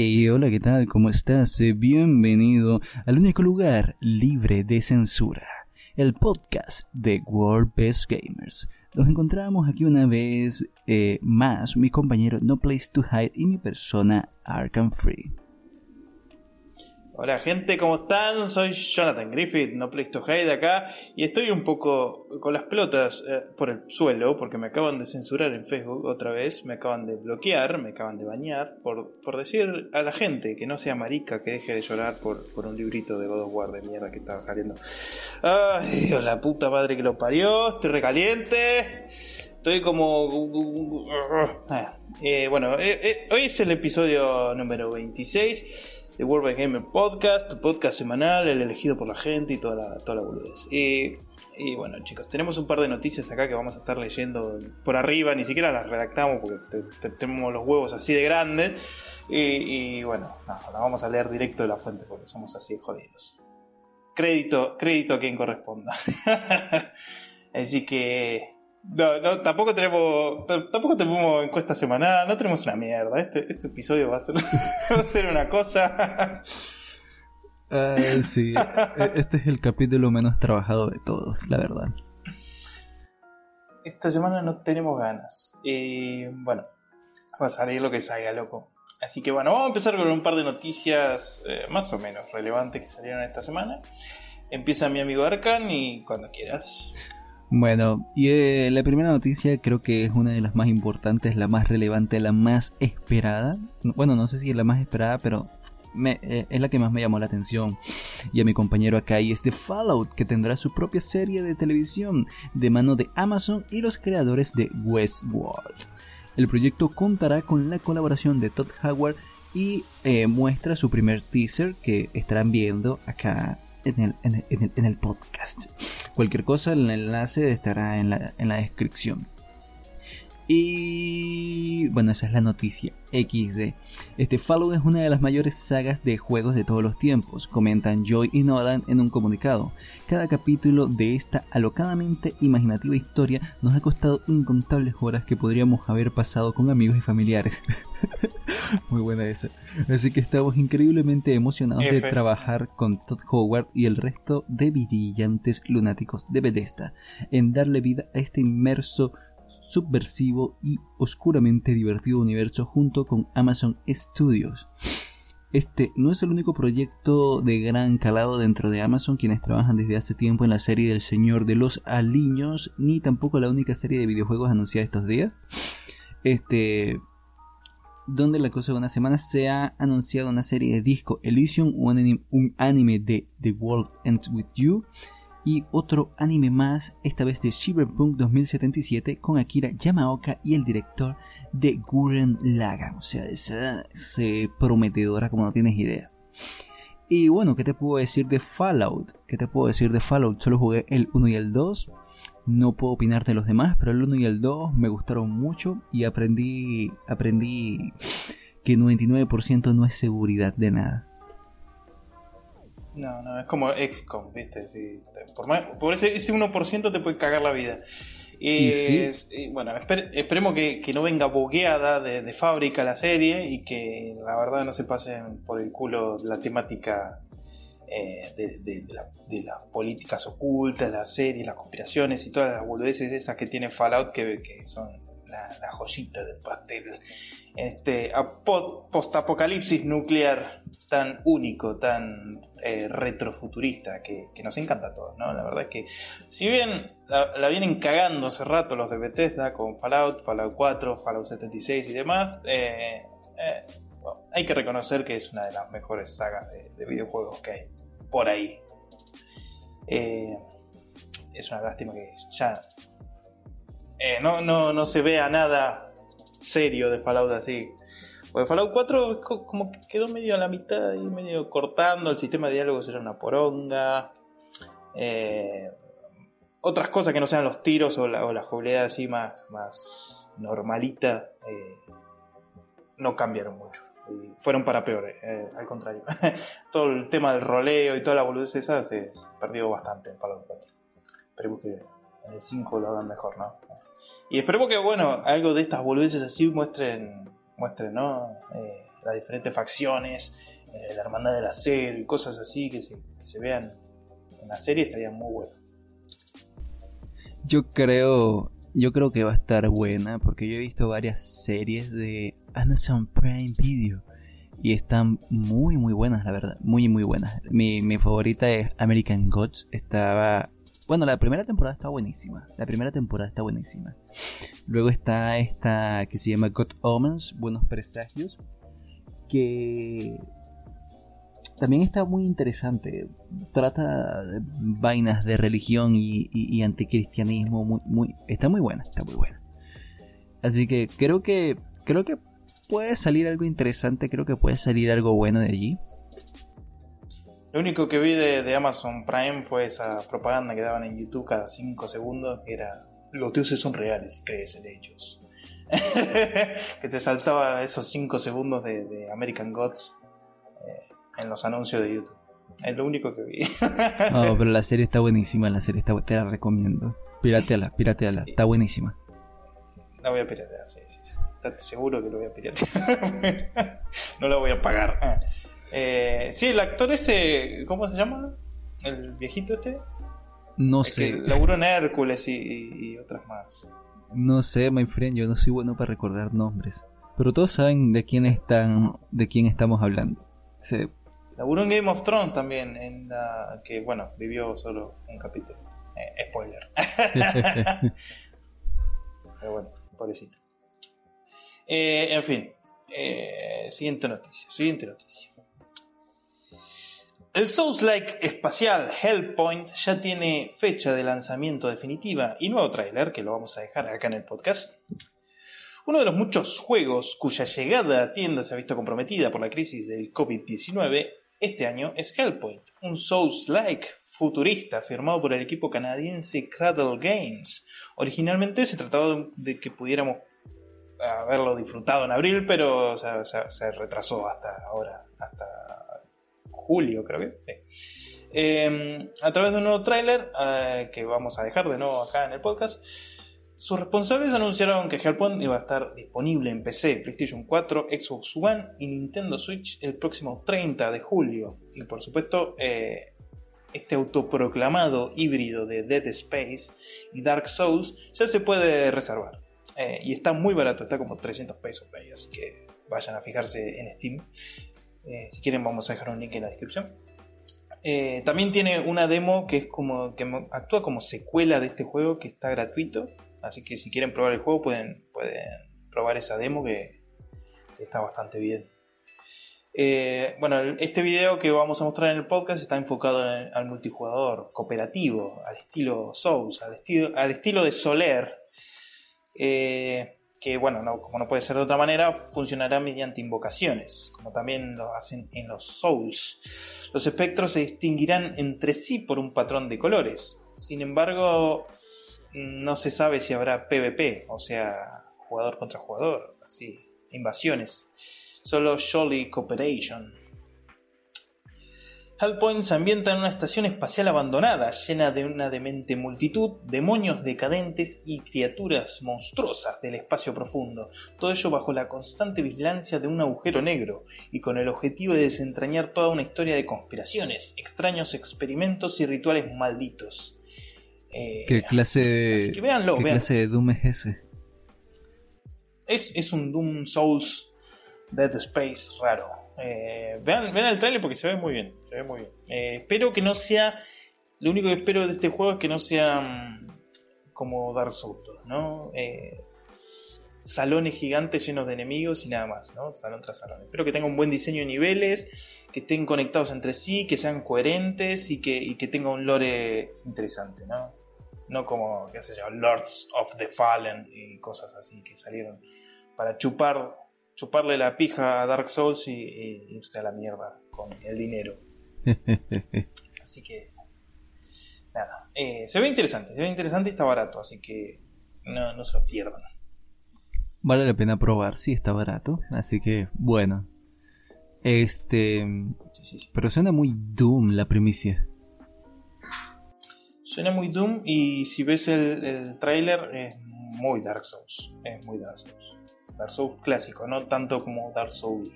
Hey, hola, ¿qué tal? ¿Cómo estás? Eh, Bienvenido al único lugar libre de censura, el podcast de World Best Gamers. Nos encontramos aquí una vez eh, más, mi compañero No Place to Hide y mi persona Arkham Free. Hola gente, ¿cómo están? Soy Jonathan Griffith, no Place to Hide acá, y estoy un poco con las pelotas eh, por el suelo porque me acaban de censurar en Facebook otra vez, me acaban de bloquear, me acaban de bañar por, por decir a la gente que no sea marica, que deje de llorar por, por un librito de God of War de mierda que estaba saliendo. Ay, Dios, la puta madre que lo parió, estoy recaliente. Estoy como... Eh, bueno, eh, hoy es el episodio número 26 de World of Gamer Podcast, tu podcast semanal, el elegido por la gente y toda la, toda la boludez. Y, y, bueno, chicos, tenemos un par de noticias acá que vamos a estar leyendo por arriba, ni siquiera las redactamos porque te, te, tenemos los huevos así de grandes. Y, y bueno, nada, las vamos a leer directo de la fuente porque somos así jodidos. Crédito, crédito a quien corresponda. así que no, no, tampoco tenemos. Tampoco tenemos encuesta semanal, no tenemos una mierda. Este, este episodio va a ser, va a ser una cosa. Uh, sí, este es el capítulo menos trabajado de todos, la verdad. Esta semana no tenemos ganas. Y bueno, va a salir lo que salga, loco. Así que bueno, vamos a empezar con un par de noticias eh, más o menos relevantes que salieron esta semana. Empieza mi amigo Arkan y cuando quieras. Bueno, y eh, la primera noticia creo que es una de las más importantes, la más relevante, la más esperada. Bueno, no sé si es la más esperada, pero me, eh, es la que más me llamó la atención. Y a mi compañero acá y es de Fallout, que tendrá su propia serie de televisión de mano de Amazon y los creadores de Westworld. El proyecto contará con la colaboración de Todd Howard y eh, muestra su primer teaser que estarán viendo acá en el, podcast. Cualquier cosa, el enlace estará en la, en la descripción. Y bueno, esa es la noticia XD. Este Fallout es una de las mayores sagas de juegos de todos los tiempos, comentan Joy y Nolan en un comunicado. Cada capítulo de esta alocadamente imaginativa historia nos ha costado incontables horas que podríamos haber pasado con amigos y familiares. Muy buena esa. Así que estamos increíblemente emocionados F. de trabajar con Todd Howard y el resto de brillantes lunáticos de Bethesda en darle vida a este inmerso subversivo y oscuramente divertido universo junto con Amazon Studios. Este no es el único proyecto de gran calado dentro de Amazon quienes trabajan desde hace tiempo en la serie del Señor de los Aliños, ni tampoco la única serie de videojuegos anunciada estos días. Este, donde la cosa de una semana se ha anunciado una serie de disco Elysium, un anime, un anime de The World Ends With You, y otro anime más, esta vez de Cyberpunk 2077 con Akira Yamaoka y el director de Gurren Lagann. O sea, esa, esa prometedora como no tienes idea. Y bueno, ¿qué te puedo decir de Fallout? ¿Qué te puedo decir de Fallout? Solo jugué el 1 y el 2. No puedo opinar de los demás, pero el 1 y el 2 me gustaron mucho y aprendí aprendí que 99% no es seguridad de nada. No, no, es como XCOM, ¿viste? Por, más, por, ese, ese 1% te puede cagar la vida. Y, ¿Y sí? y bueno, esper, esperemos que, que, no venga bogueada de, de, fábrica la serie y que la verdad no se pasen por el culo la temática eh, de, de, de, la, de, las políticas ocultas, las series, las conspiraciones y todas las boludeces esas que tiene Fallout que, que son la, la, joyita del pastel. Este post-apocalipsis nuclear tan único, tan eh, retrofuturista que, nos encanta a todos, ¿no? La verdad es que, si bien la, vienen cagando hace rato los de Bethesda con Fallout, Fallout 4, Fallout 76 y demás, eh, eh, hay que reconocer que es una de las mejores sagas de, de videojuegos que hay por ahí. Es una lástima que ya no, no, no se vea nada serio de Fallout así. Porque Fallout 4 como que quedó medio a la mitad y medio cortando, el sistema de diálogos era una poronga. Eh, otras cosas que no sean los tiros o la, o la jugabilidad así más, más normalita eh, no cambiaron mucho. Y fueron para peor, eh, al contrario. todo el tema del roleo y toda la boludez esa se, perdió bastante en Fallout 4. Esperemos que en el 5 lo hagan mejor, ¿no? Y esperemos que, bueno, algo de estas boludeces así muestren muestren ¿no? Eh, las diferentes facciones, eh, la hermandad del acero y cosas así que se, se vean en la serie estaría muy bueno. Yo creo, yo creo que va a estar buena porque yo he visto varias series de Amazon Prime Video y están muy muy buenas la verdad, muy muy buenas. Mi, mi favorita es American Gods, estaba bueno, la primera temporada está buenísima. La primera temporada está buenísima. Luego está esta que se llama God Omens, Buenos Presagios, que también está muy interesante. Trata vainas de religión y, anticristianismo. Muy, muy, está muy buena, está muy buena. Así que creo que creo que puede salir algo interesante. Creo que puede salir algo bueno de allí. Lo único que vi de, Amazon Prime fue esa propaganda que daban en YouTube cada 5 segundos, que era los dioses son reales y crees en ellos. que te saltaba esos 5 segundos de, American Gods eh, en los anuncios de YouTube. Es lo único que vi. no, pero la serie está buenísima, la serie está, te la recomiendo. Pirateala, pirateala, está buenísima. La voy a piratear, sí, sí. Estate seguro que lo voy a piratear. no la voy a pagar. Eh, sí, el actor ese, ¿cómo se llama? ¿El viejito este? No sé. Laburó en Hércules y, otras más. No sé, my friend, yo no soy bueno para recordar nombres. Pero todos saben de quién están, de quién estamos hablando. Sí. Laburó en Game of Thrones también, en la que bueno, vivió solo un capítulo. Eh, spoiler. Pero bueno, pobrecito. Eh, en fin, eh, siguiente noticia, siguiente noticia. El Souls-like espacial Hellpoint ya tiene fecha de lanzamiento definitiva y nuevo tráiler que lo vamos a dejar acá en el podcast. Uno de los muchos juegos cuya llegada a tiendas se ha visto comprometida por la crisis del COVID-19 este año es Hellpoint, un Souls-like futurista firmado por el equipo canadiense Cradle Games. Originalmente se trataba de que pudiéramos haberlo disfrutado en abril, pero se retrasó hasta ahora, hasta julio, creo que. Em, a través de un nuevo tráiler eh, que vamos a dejar de nuevo acá en el podcast. Sus responsables anunciaron que Hellpoint iba a estar disponible en PC, PlayStation 4, Xbox One y Nintendo Switch el próximo 30 de julio. Y por supuesto, eh, este autoproclamado híbrido de Dead Space y Dark Souls ya se puede reservar. Eh, y está muy barato, está como 300 pesos así que vayan a fijarse en Steam. Eh, si quieren vamos a dejar un link en la descripción. Eh, también tiene una demo que es como que actúa como secuela de este juego que está gratuito. Así que si quieren probar el juego pueden, pueden probar esa demo que, está bastante bien. Eh, bueno, este video que vamos a mostrar en el podcast está enfocado al multijugador cooperativo, al estilo Souls, al estilo, al estilo de Soler que bueno, como no puede ser de otra manera, funcionará mediante invocaciones, como también lo hacen en los Souls. Los espectros se distinguirán entre sí por un patrón de colores. Sin embargo, no se sabe si habrá PvP, o sea, jugador contra jugador, así, invasiones. Solo Jolly Cooperation. Hellpoint se ambienta en una estación espacial abandonada, llena de una demente multitud, demonios decadentes y criaturas monstruosas del espacio profundo, todo ello bajo la constante vigilancia de un agujero negro, y con el objetivo de desentrañar toda una historia de conspiraciones, extraños experimentos y rituales malditos. Eh, ¿Qué clase de, ¿qué clase de Doom es ese? Es, es un Doom Souls Dead Space raro. Eh, vean, el trailer porque se ve muy bien. Se ve muy bien. Eh, espero que no sea. Lo único que espero de este juego es que no sea mm, como Dark Souls, ¿no? Eh, salones gigantes llenos de enemigos y nada más, ¿no? Salón tras salón. Espero que tenga un buen diseño de niveles, que estén conectados entre sí, que sean coherentes y que, y que tenga un lore interesante, ¿no? No como, qué sé yo, Lords of the Fallen y cosas así que salieron para chupar chuparle la pija a Dark Souls y, irse a la mierda con el dinero. así que, nada, eh, se ve interesante, se ve interesante y está barato, así que no, no se lo pierdan. Vale la pena probar, sí está barato, así que bueno. Este, pero suena muy Doom la primicia. Suena muy Doom y si ves el, el trailer es muy Dark Souls, es muy Dark Souls. Dark Souls clásico, no tanto como Dark Souls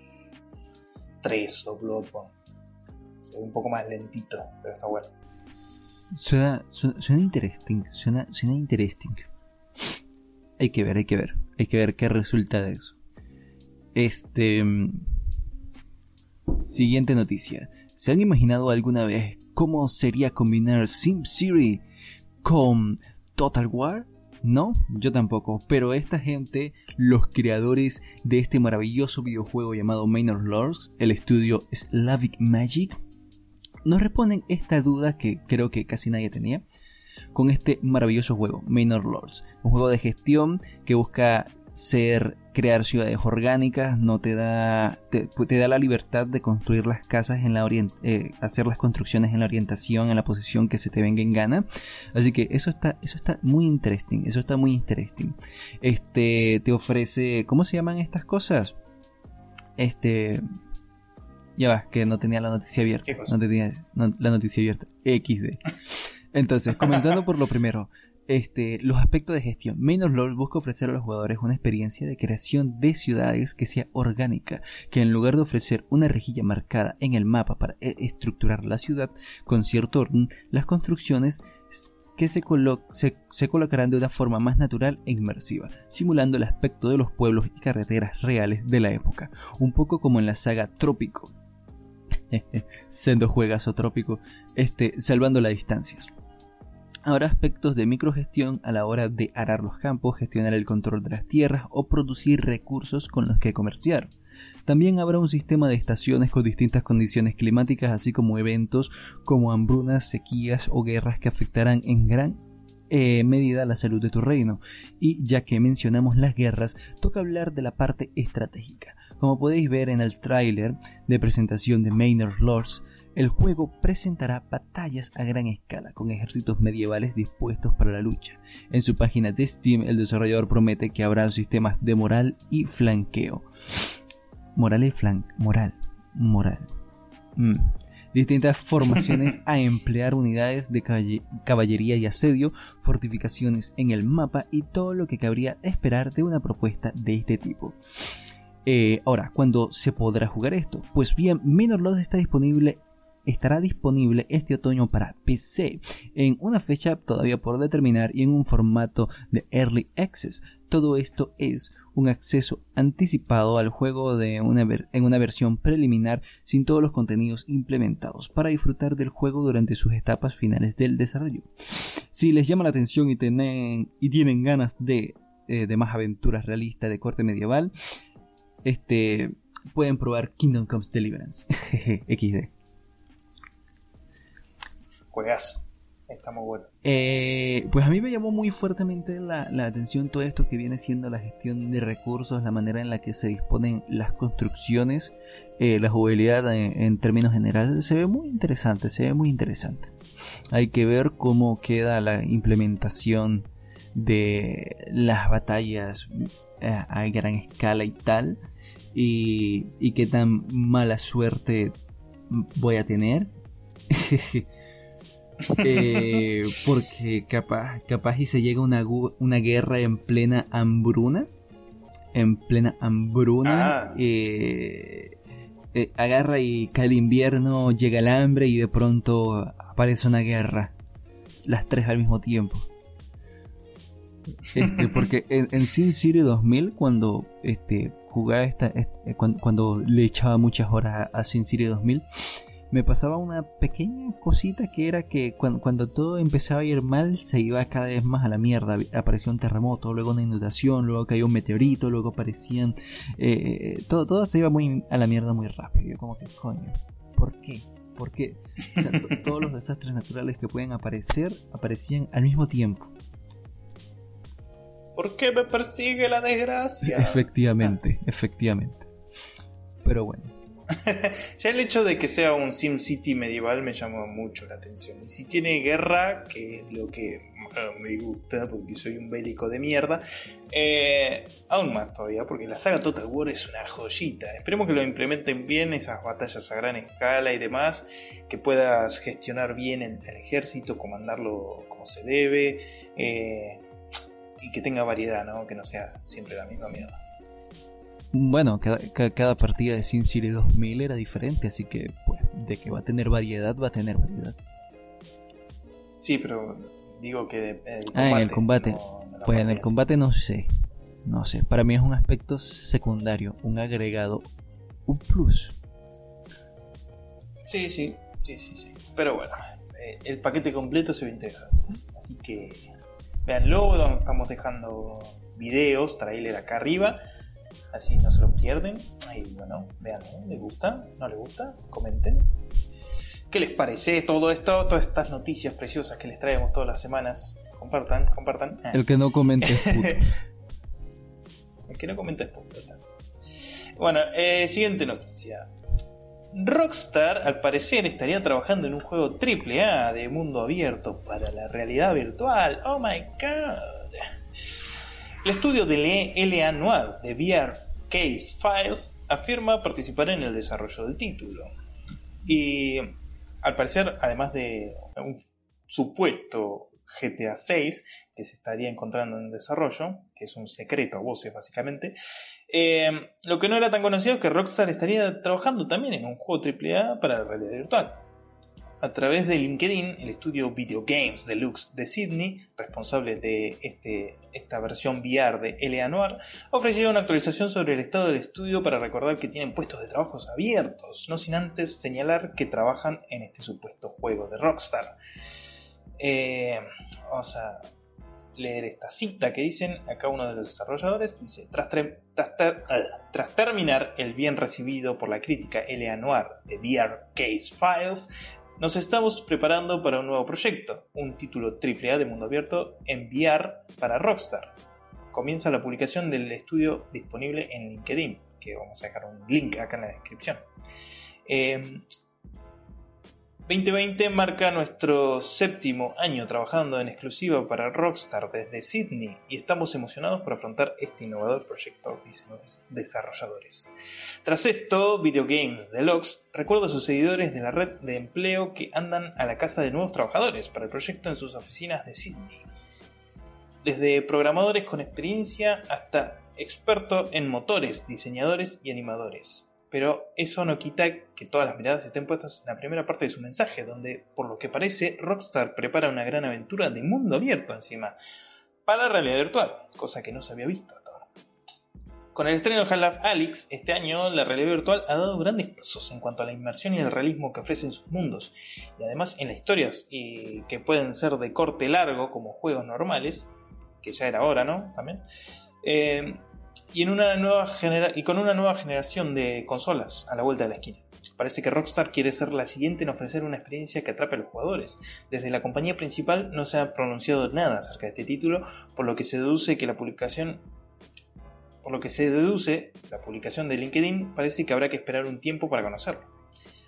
3 o Bloodborne. un poco más lentito, pero está bueno. Suena, suena, interesting, suena, suena interesting. Hay que ver, hay que ver, hay que ver qué resulta de eso. Este... Mm, siguiente noticia. ¿Se han imaginado alguna vez cómo sería combinar SimCity con Total War? No, yo tampoco, pero esta gente, los creadores de este maravilloso videojuego llamado Manor Lords, el estudio Slavic Magic, nos responden esta duda que creo que casi nadie tenía con este maravilloso juego, Manor Lords, un juego de gestión que busca ser crear ciudades orgánicas, no te da te, da la libertad de construir las casas en la eh, hacer las construcciones en la orientación, en la posición que se te venga en gana. Así que eso está eso está muy interesting, eso está muy interesting. Este te ofrece, ¿cómo se llaman estas cosas? Este ya vas, que no tenía la noticia abierta. No tenía la noticia abierta. XD. Entonces, comentando por lo primero, este, los aspectos de gestión. Menos LOL busca ofrecer a los jugadores una experiencia de creación de ciudades que sea orgánica, que en lugar de ofrecer una rejilla marcada en el mapa para e-, estructurar la ciudad con cierto orden, las construcciones que se, se, colocarán de una forma más natural e inmersiva, simulando el aspecto de los pueblos y carreteras reales de la época, un poco como en la saga Trópico. Sendo juegas o Trópico, este, salvando las distancias. Habrá aspectos de microgestión a la hora de arar los campos, gestionar el control de las tierras o producir recursos con los que comerciar. También habrá un sistema de estaciones con distintas condiciones climáticas, así como eventos como hambrunas, sequías o guerras que afectarán en gran eh, medida la salud de tu reino. Y ya que mencionamos las guerras, toca hablar de la parte estratégica. Como podéis ver en el tráiler de presentación de Manor Lords, el juego presentará batallas a gran escala con ejércitos medievales dispuestos para la lucha. En su página de Steam, el desarrollador promete que habrá sistemas de moral y flanqueo. Moral y flan... Moral. Moral. Mm. Distintas formaciones a emplear unidades de caballería y asedio, fortificaciones en el mapa y todo lo que cabría esperar de una propuesta de este tipo. Eh, ahora, ¿cuándo se podrá jugar esto? Pues bien, Minor está disponible estará disponible este otoño para PC en una fecha todavía por determinar y en un formato de Early Access. Todo esto es un acceso anticipado al juego de una en una versión preliminar sin todos los contenidos implementados para disfrutar del juego durante sus etapas finales del desarrollo. Si les llama la atención y tienen, y tienen ganas de, eh, de más aventuras realistas de corte medieval, este, pueden probar Kingdom Comes Deliverance. XD. Juegazo. Está muy bueno. Eh, pues a mí me llamó muy fuertemente la, atención todo esto que viene siendo la gestión de recursos, la manera en la que se disponen las construcciones, eh, la jugabilidad en, términos generales. Se ve muy interesante, se ve muy interesante. Hay que ver cómo queda la implementación de las batallas eh, a, gran escala y tal. Y, y qué tan mala suerte voy a tener. Eh, porque capaz, capaz y se llega una, una guerra en plena hambruna. En plena hambruna. Ah. Eh, eh, agarra y cae el invierno, llega el hambre y de pronto aparece una guerra. Las tres al mismo tiempo. Este, porque en, en Sin City 2000, cuando este, jugaba esta, este, cuando, le echaba muchas horas a, a Sin City 2000, me pasaba una pequeña cosita que era que cuando, todo empezaba a ir mal se iba cada vez más a la mierda. Apareció un terremoto, luego una inundación, luego cayó un meteorito, luego aparecían... Eh, todo, todo se iba muy a la mierda muy rápido. Yo como que, coño, ¿por qué? ¿Por qué? todos los desastres naturales que pueden aparecer aparecían al mismo tiempo. ¿Por qué me persigue la desgracia? Efectivamente, efectivamente. Pero bueno. ya el hecho de que sea un Sim City medieval me llama mucho la atención. Y si tiene guerra, que es lo que eh, me gusta, porque soy un bélico de mierda, eh, aún más todavía, porque la saga Total War es una joyita. Esperemos que lo implementen bien, esas batallas a gran escala y demás, que puedas gestionar bien el, ejército, comandarlo como se debe, eh, y que tenga variedad, ¿no? que no sea siempre la misma mierda. Bueno, cada, partida de Sin City 2000 era diferente, así que, pues, de que va a tener variedad, va a tener variedad. Sí, pero digo que ah, en el combate. pues en el combate no sé. No sé. Para mí es un aspecto secundario, un agregado, un plus. Sí, sí, sí, sí, sí. Pero bueno, eh, el paquete completo se va a integrar. Así que veanlo, estamos dejando videos, trailer acá arriba. Así no se lo pierden. Y bueno, vean, ¿les gusta? ¿No les gusta? Comenten. ¿Qué les parece todo esto? Todas estas noticias preciosas que les traemos todas las semanas. Compartan, compartan. El que no comente es puto. El que no comenta es puto. Bueno, eh, siguiente noticia. Rockstar al parecer estaría trabajando en un juego AAA de mundo abierto para la realidad virtual. Oh my god. El estudio de LA Noir de VR Case Files afirma participar en el desarrollo del título. Y al parecer, además de un supuesto GTA 6 que se estaría encontrando en desarrollo, que es un secreto a voces básicamente, eh, lo que no era tan conocido es que Rockstar estaría trabajando también en un juego AAA para la realidad virtual. A través de LinkedIn, el estudio Video Games Deluxe de Sydney, responsable de este, esta versión VR de L.A. Noir, ha ofrecido una actualización sobre el estado del estudio para recordar que tienen puestos de trabajos abiertos, no sin antes señalar que trabajan en este supuesto juego de Rockstar. Eh, vamos a leer esta cita que dicen acá uno de los desarrolladores. Dice, tras, tras, terminar el bien recibido por la crítica L.A. Noir de VR Case Files, nos estamos preparando para un nuevo proyecto, un título AAA de mundo abierto en VR para Rockstar. Comienza la publicación del estudio disponible en LinkedIn, que vamos a dejar un link acá en la descripción. Eh, 2020 marca nuestro séptimo año trabajando en exclusiva para Rockstar desde Sydney y estamos emocionados por afrontar este innovador proyecto, dicen los desarrolladores. Tras esto, Video Games Deluxe recuerda a sus seguidores de la red de empleo que andan a la casa de nuevos trabajadores para el proyecto en sus oficinas de Sydney. Desde programadores con experiencia hasta expertos en motores, diseñadores y animadores pero eso no quita que todas las miradas estén puestas en la primera parte de su mensaje, donde, por lo que parece, Rockstar prepara una gran aventura de mundo abierto encima, para la realidad virtual, cosa que no se había visto hasta ahora. Con el estreno de Half-Life Alyx, este año la realidad virtual ha dado grandes pasos en cuanto a la inmersión y el realismo que ofrecen sus mundos, y además en las historias, que pueden ser de corte largo como juegos normales, que ya era hora, ¿no? También. Eh, y, en una nueva con una nueva generación de consolas a la vuelta de la esquina. Parece que Rockstar quiere ser la siguiente en ofrecer una experiencia que atrape a los jugadores. Desde la compañía principal no se ha pronunciado nada acerca de este título, por lo que se deduce que la publicación por lo que se deduce la publicación de LinkedIn parece que habrá que esperar un tiempo para conocerlo.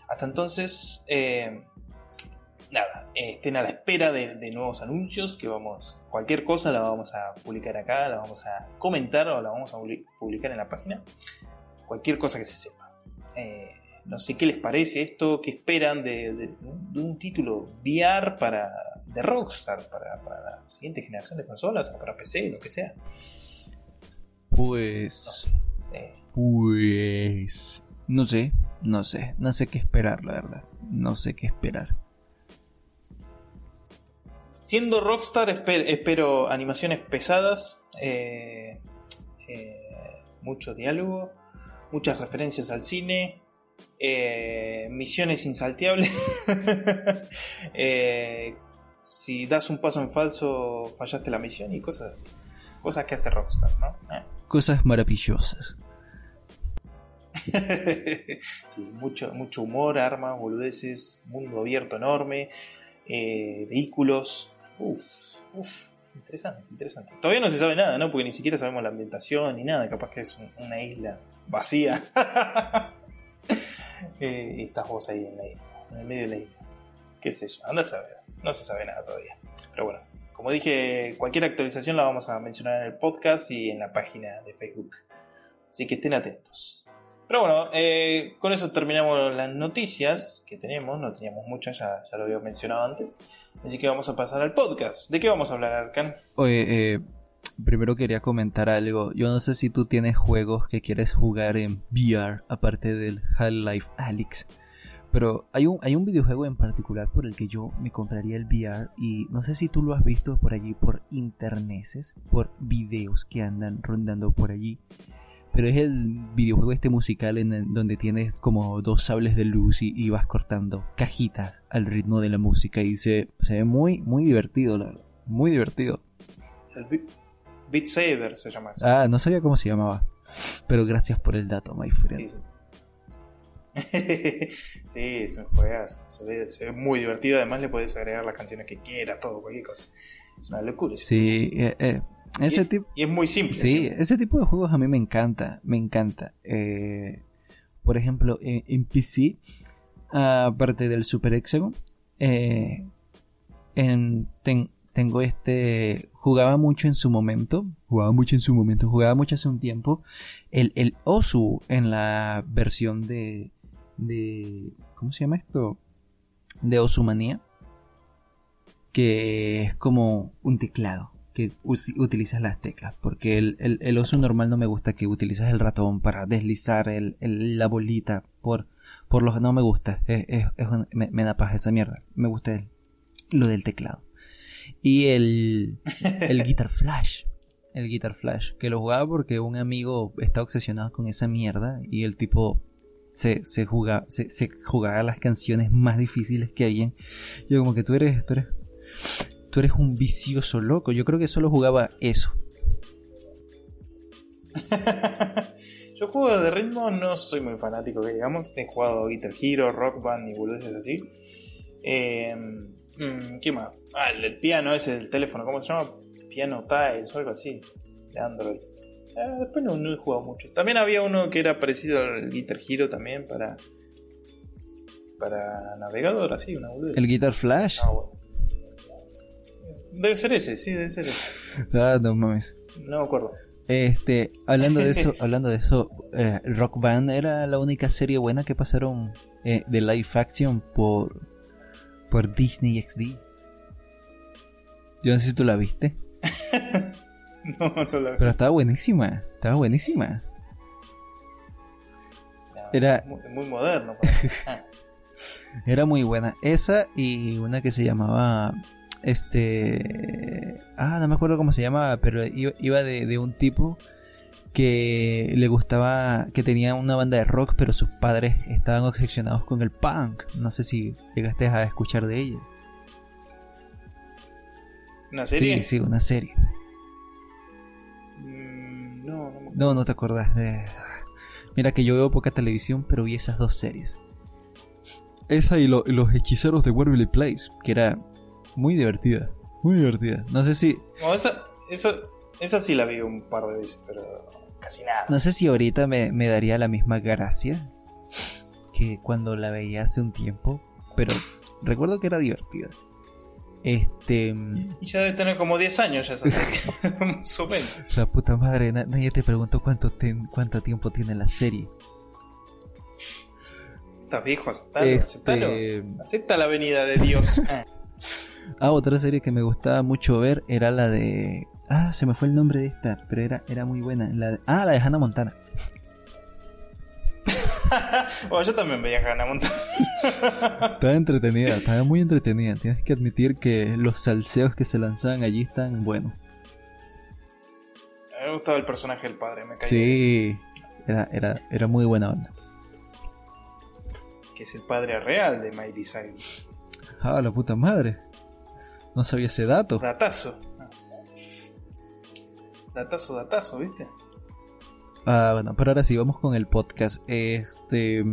Hasta entonces, eh, nada, estén a la espera de, nuevos anuncios que vamos, cualquier cosa la vamos a publicar acá, la vamos a comentar o la vamos a publicar en la página. Cualquier cosa que se sepa. Eh, no sé qué les parece esto, qué esperan de, un título VR para de Rockstar para, la siguiente generación de consolas, o para PC, lo que sea. Pues. Eh. Pues. No sé, no sé, no sé qué esperar, la verdad. No sé qué esperar. Siendo Rockstar, espero animaciones pesadas, eh, eh, mucho diálogo, muchas referencias al cine, eh, misiones insalteables. si das un paso en falso, fallaste la misión y cosas así. Cosas que hace Rockstar, ¿no? Cosas maravillosas. mucho, mucho humor, armas, boludeces, mundo abierto enorme, vehículos, Uf, uf, interesante, interesante. Todavía no se sabe nada, ¿no? Porque ni siquiera sabemos la ambientación ni nada. Capaz que es una isla vacía. eh, estás vos ahí en la isla, en el medio de la isla. Qué sé yo, anda a saber. No se sabe nada todavía. Pero bueno, como dije, cualquier actualización la vamos a mencionar en el podcast y en la página de Facebook. Así que estén atentos. Pero bueno, eh, con eso terminamos las noticias que tenemos. No teníamos muchas, ya, ya lo había mencionado antes. Así que vamos a pasar al podcast. ¿De qué vamos a hablar, Arcan? Oye, eh, primero quería comentar algo. Yo no sé si tú tienes juegos que quieres jugar en VR, aparte del Half-Life Alyx. Pero hay un, hay un videojuego en particular por el que yo me compraría el VR y no sé si tú lo has visto por allí por interneses, por videos que andan rondando por allí. Pero es el videojuego este musical en donde tienes como dos sables de luz y, vas cortando cajitas al ritmo de la música y se, se ve muy, muy divertido, la verdad. Muy divertido. El Beat Saber se llama eso. Ah, no sabía cómo se llamaba. Pero gracias por el dato, my friend. Sí, sí. sí, es un juegazo. Se ve, muy divertido. Además, le puedes agregar las canciones que quieras, todo, cualquier cosa. Es una locura. Sí, eh, eh, ese y, tipo. Y es muy simple. Sí, ese tipo de juegos a mí me encanta. Me encanta. Eh, por ejemplo, en, PC, aparte del Super Hexagon, en, tengo este. Jugaba mucho en su momento. Jugaba mucho en su momento. Jugaba mucho hace un tiempo. El, el Osu en la versión de de... ¿Cómo se llama esto? De Osumanía. Que es como un teclado. Que utilizas las teclas. Porque el, el, oso normal no me gusta que utilizas el ratón para deslizar el, la bolita. Por, por los no me gusta. Es, me, da paja esa mierda. Me gusta lo del teclado. Y el, el Guitar Flash el Guitar Flash, que lo jugaba porque un amigo está obsesionado con esa mierda y el tipo se, se, jugaba, se, jugaba las canciones más difíciles que hay. Yo como que tú eres, tú eres, tú eres un vicioso loco. Yo creo que solo jugaba eso. Yo juego de ritmo, no soy muy fanático, que digamos. He jugado Guitar Hero, Rock Band y boludeces así. Eh, ¿Qué más? Ah, el del piano, ese del teléfono, ¿cómo se llama? Piano Tiles o algo así, de Android. Ah, después no, he jugado mucho. También había uno que era parecido al Guitar Hero también para. Para navegador, así, una boludez. ¿El Guitar Flash? Ah, bueno. Debe ser ese, sí, debe ser ese. Ah, no mames. No me acuerdo. Este, hablando de eso, hablando de eso, eh, Rock Band era la única serie buena que pasaron eh, de live action por por Disney XD. Yo no sé si tú la viste. No, no la Pero estaba buenísima, estaba buenísima. Era muy, moderno. Era muy buena. Esa y una que se llamaba este ah no me acuerdo cómo se llamaba pero iba de, de, un tipo que le gustaba que tenía una banda de rock pero sus padres estaban obsesionados con el punk. No sé si llegaste a escuchar de ella. Una serie sí sí una serie. No, no te acordás de... Mira que yo veo poca televisión, pero vi esas dos series. Esa y, los hechiceros de Waverly Place, que era muy divertida. Muy divertida. No sé si... No, esa, esa, esa sí la vi un par de veces, pero casi nada. No sé si ahorita me, me daría la misma gracia que cuando la veía hace un tiempo, pero recuerdo que era divertida. Este. Y ya debe tener como 10 años ya esa serie. La puta madre, nadie te preguntó cuánto, cuánto tiempo tiene la serie. Estás viejo, aceptalo, este... Acepta la venida de Dios. ah, otra serie que me gustaba mucho ver era la de. Ah, se me fue el nombre de esta, pero era, era muy buena. La Ah, la de Hannah Montana. bueno, yo también veía Hannah Montana. estaba entretenida, estaba muy entretenida. Tienes que admitir que los salseos que se lanzaban allí están buenos. Me gustaba el personaje del padre, me caía. Sí, era, era, era muy buena onda. Que es el padre real de Miley Cyrus. Ah, la puta madre. No sabía ese dato. Datazo. Datazo, datazo, ¿viste? Ah, bueno, pero ahora sí, vamos con el podcast. Este.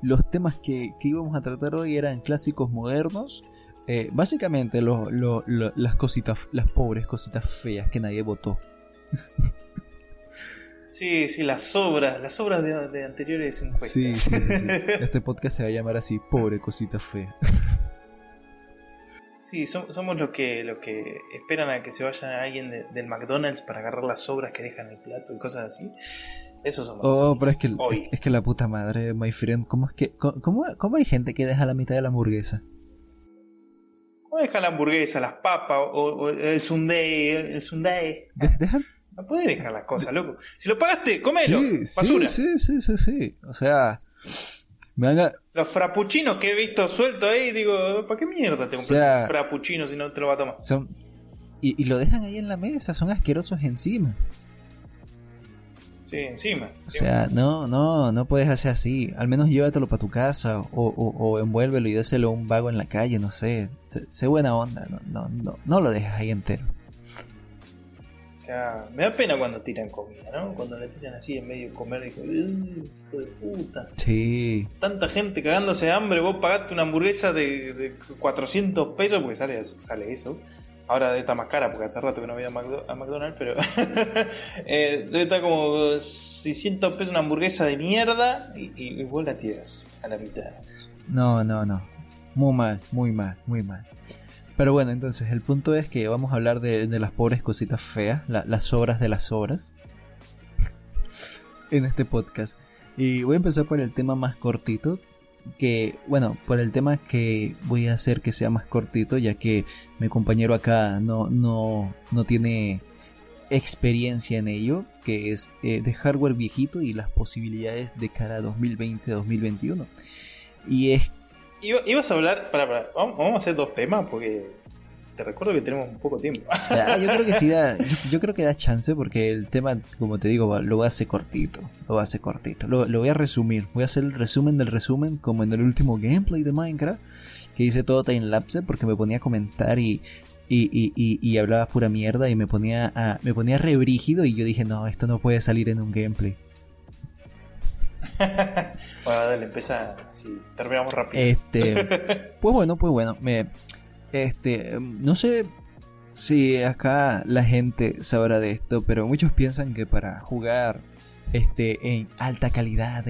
Los temas que, íbamos a tratar hoy eran clásicos modernos. Eh, básicamente las cositas, las pobres cositas feas que nadie votó. Sí, sí, las obras, las obras de, anteriores encuestas. Sí, sí, sí, Este podcast se va a llamar así, pobre cosita fea. Sí, somos los que, los que esperan a que se vaya alguien del McDonald's para agarrar las sobras que dejan el plato y cosas así. Eso somos. Oh, pero es que, es que la puta madre, my friend, ¿cómo es que, cómo, cómo hay gente que deja la mitad de la hamburguesa? ¿Cómo dejar la hamburguesa, las papas o, el sundae? El sundae. No puedes dejar las cosas, loco. Si lo pagaste, comelo. basura. Sí, sí, sí, sí, O sea, Los frappuccinos que he visto suelto ahí, digo, ¿para qué mierda te compras un frappuccino si no te lo va a tomar? Son... Y, y, lo dejan ahí en la mesa, son asquerosos encima. Sí, encima. O sea, no, no, no puedes hacer así. Al menos llévatelo para tu casa o, o, o, envuélvelo y déselo a un vago en la calle, no sé. Sé, buena onda, no, no, no, no lo dejes ahí entero. Me da pena cuando tiran comida, ¿no? Cuando le tiran así en medio de comer, digo, hijo de puta. Sí. Tanta gente cagándose de hambre, vos pagaste una hamburguesa de, de 400 pesos, porque sale, sale eso Ahora debe estar más cara porque hace rato que no voy a, McDonald's, pero eh, debe estar como 600 pesos una hamburguesa de mierda y, y, vos la tiras a la mitad. No, no, no. Muy mal, muy mal, muy mal. Pero bueno, entonces el punto es que vamos a hablar de, las pobres cositas feas, las obras de las obras, en este podcast. Y voy a empezar por el tema más cortito, que, bueno, por el tema que voy a hacer que sea más cortito, ya que mi compañero acá no, no, no tiene experiencia en ello, que es eh, de hardware viejito y las posibilidades de cara a 2020-2021. Y es... Ibas a hablar, para, para, vamos a hacer dos temas porque te recuerdo que tenemos un poco tiempo. yo creo que sí da, yo, creo que da chance porque el tema, como te digo, lo voy a hacer cortito, lo voy a cortito, lo, voy a resumir, voy a hacer el resumen del resumen como en el último gameplay de Minecraft, que hice todo timelapse porque me ponía a comentar y, y, y, y, hablaba pura mierda y me ponía a, me ponía rebrígido y yo dije, no, esto no puede salir en un gameplay. bueno, dale, empieza así, terminamos rápido. Este, pues bueno, pues bueno, me este, no sé si acá la gente sabrá de esto, pero muchos piensan que para jugar este, en alta calidad,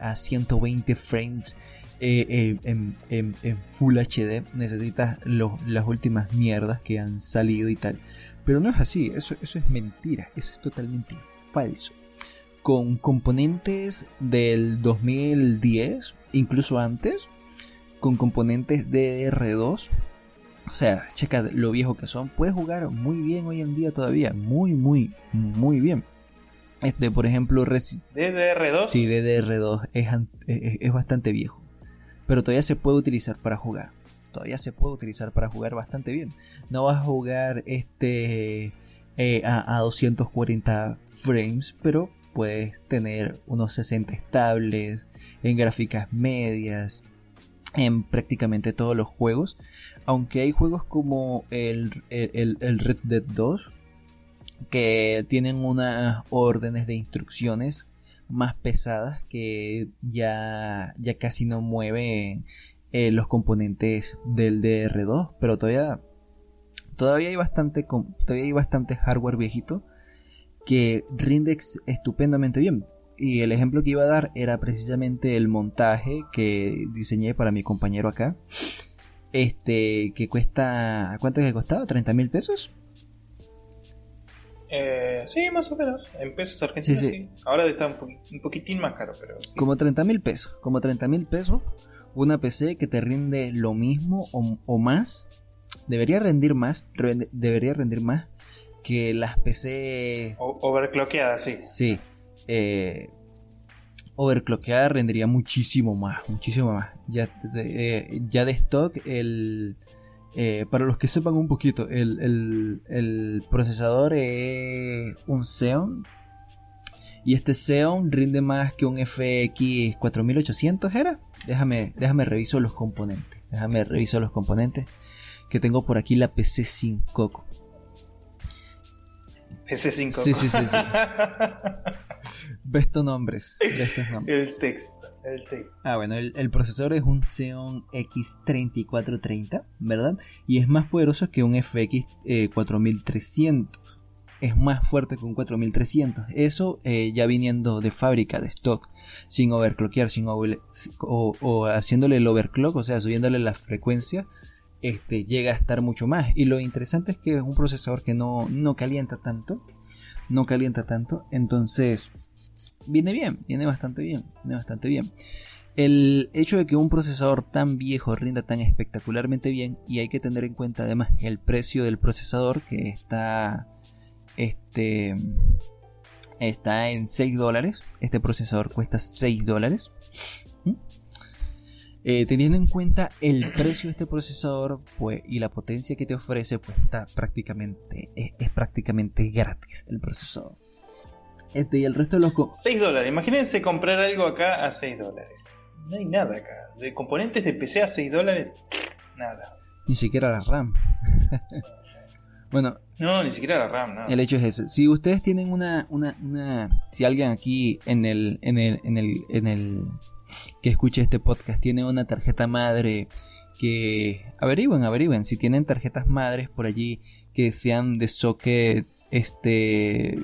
a 120 frames, eh, eh, en, Full HD, necesitas las últimas mierdas que han salido y tal. Pero no es así, eso, eso es mentira, eso es totalmente falso. Con componentes del 2010, incluso antes, con componentes DDR2, o sea, checa lo viejo que son. Puedes jugar muy bien hoy en día todavía. Muy, muy, muy bien. Este, por ejemplo, DDR2. Sí, DDR2 es, es, bastante viejo. Pero todavía se puede utilizar para jugar. Todavía se puede utilizar para jugar bastante bien. No vas a jugar este eh, a, a 240 frames, pero puedes tener unos 60 estables en gráficas medias en prácticamente todos los juegos. Aunque hay juegos como el, el, Red Dead 2 que tienen unas órdenes de instrucciones más pesadas que ya, ya casi no mueven eh, los componentes del DR2, pero todavía todavía hay bastante todavía hay bastante hardware viejito que rinde estupendamente bien. Y el ejemplo que iba a dar era precisamente el montaje que diseñé para mi compañero acá. Este, que cuesta. ¿Cuánto que costaba? ¿30 mil pesos? Eh, sí, más o menos. En pesos argentinos, sí. Ahora está un, poquitín más caro, pero. Como 30 mil pesos. Como 30 mil pesos. Una PC que te rinde lo mismo o, más. Debería rendir más. debería rendir más que las PC. overclockeadas, sí. Sí eh, overclockeada rendería muchísimo más, muchísimo más. Ya, eh, ya de stock, el, eh, para los que sepan un poquito, el, el, procesador es un Xeon. Y este Xeon rinde más que un FX 4800, ¿era? Déjame, déjame reviso los componentes. Déjame reviso los componentes. Que tengo por aquí la PC sin coco. PC sin coco. Sí, sí, sí. sí. Ves nombres. el texto, el texto. Ah, bueno, el, procesador es un Xeon X3430, ¿verdad? Y es más poderoso que un FX 4300. Eh, es más fuerte que un 4300. Eso eh, ya viniendo de fábrica, de stock, sin overclockear, sin o, haciéndole el overclock, o sea, subiéndole la frecuencia, este, llega a estar mucho más. Y lo interesante es que es un procesador que no, no calienta tanto. No calienta tanto. Entonces, viene bien, viene bastante bien, viene bastante bien. el hecho de que un procesador tan viejo rinda tan espectacularmente bien y hay que tener en cuenta además el precio del procesador que está este está en 6 dólares este procesador cuesta 6 dólares eh, teniendo en cuenta el precio de este procesador pues, y la potencia que te ofrece, pues está prácticamente, es, prácticamente gratis el procesador. Este y el resto de los... 6 dólares, imagínense comprar algo acá a 6 dólares. No hay nada acá. De componentes de PC a 6 dólares, nada. Ni siquiera la RAM. bueno. No, ni siquiera la RAM, no. El hecho es ese. Si ustedes tienen una, una, una si alguien aquí en el, en el, en el, en el que escuche este podcast tiene una tarjeta madre que averigüen, averigüen si tienen tarjetas madres por allí que sean de socket este